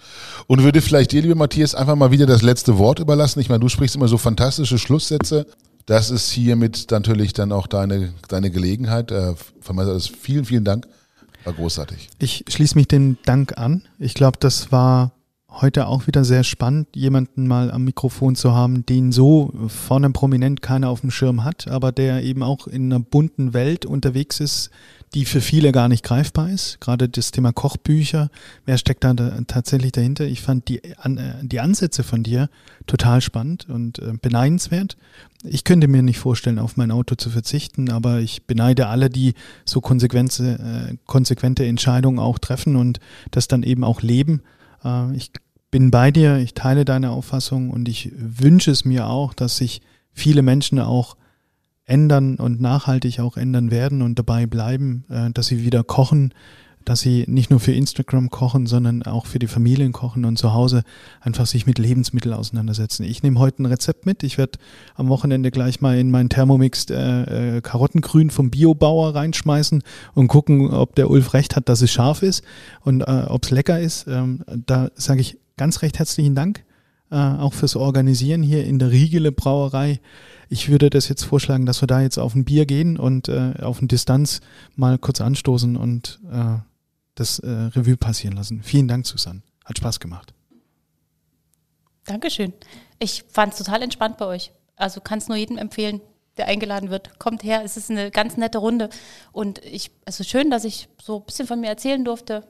Und würde vielleicht dir, lieber Matthias, einfach mal wieder das letzte Wort überlassen. Ich meine, du sprichst immer so fantastische Schlusssätze. Das ist hiermit natürlich dann auch deine, deine Gelegenheit. Äh, aus vielen, vielen Dank. War großartig. Ich schließe mich dem Dank an. Ich glaube, das war heute auch wieder sehr spannend, jemanden mal am Mikrofon zu haben, den so vorne prominent keiner auf dem Schirm hat, aber der eben auch in einer bunten Welt unterwegs ist, die für viele gar nicht greifbar ist. Gerade das Thema Kochbücher, wer steckt da, da tatsächlich dahinter? Ich fand die, an, äh, die Ansätze von dir total spannend und äh, beneidenswert. Ich könnte mir nicht vorstellen, auf mein Auto zu verzichten, aber ich beneide alle, die so konsequente, äh, konsequente Entscheidungen auch treffen und das dann eben auch leben. Äh, ich bin bei dir, ich teile deine Auffassung und ich wünsche es mir auch, dass sich viele Menschen auch ändern und nachhaltig auch ändern werden und dabei bleiben, äh, dass sie wieder kochen, dass sie nicht nur für Instagram kochen, sondern auch für die Familien kochen und zu Hause einfach sich mit Lebensmitteln auseinandersetzen. Ich nehme heute ein Rezept mit. Ich werde am Wochenende gleich mal in meinen Thermomix äh, äh, Karottengrün vom Biobauer reinschmeißen und gucken, ob der Ulf recht hat, dass es scharf ist und äh, ob es lecker ist. Ähm, da sage ich ganz recht herzlichen Dank, äh, auch fürs Organisieren hier in der Riegele Brauerei. Ich würde das jetzt vorschlagen, dass wir da jetzt auf ein Bier gehen und äh, auf eine Distanz mal kurz anstoßen und äh, das äh, Revue passieren lassen. Vielen Dank, Susanne. Hat Spaß gemacht. Dankeschön. Ich fand es total entspannt bei euch. Also kann es nur jedem empfehlen, der eingeladen wird. Kommt her, es ist eine ganz nette Runde. Und ich, also schön, dass ich so ein bisschen von mir erzählen durfte.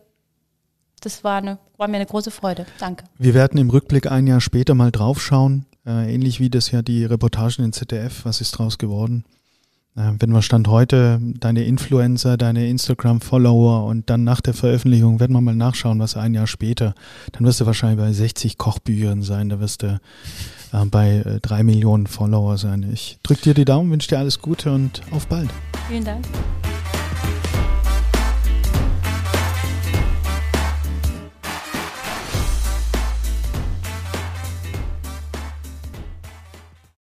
Das war, eine, war mir eine große Freude. Danke. Wir werden im Rückblick ein Jahr später mal draufschauen, äh, ähnlich wie das ja die Reportagen in ZDF, was ist draus geworden. Äh, wenn wir Stand heute deine Influencer, deine Instagram-Follower und dann nach der Veröffentlichung werden wir mal nachschauen, was ein Jahr später, dann wirst du wahrscheinlich bei 60 Kochbüchern sein, da wirst du äh, bei äh, drei Millionen Follower sein. Ich drücke dir die Daumen, wünsche dir alles Gute und auf bald. Vielen Dank.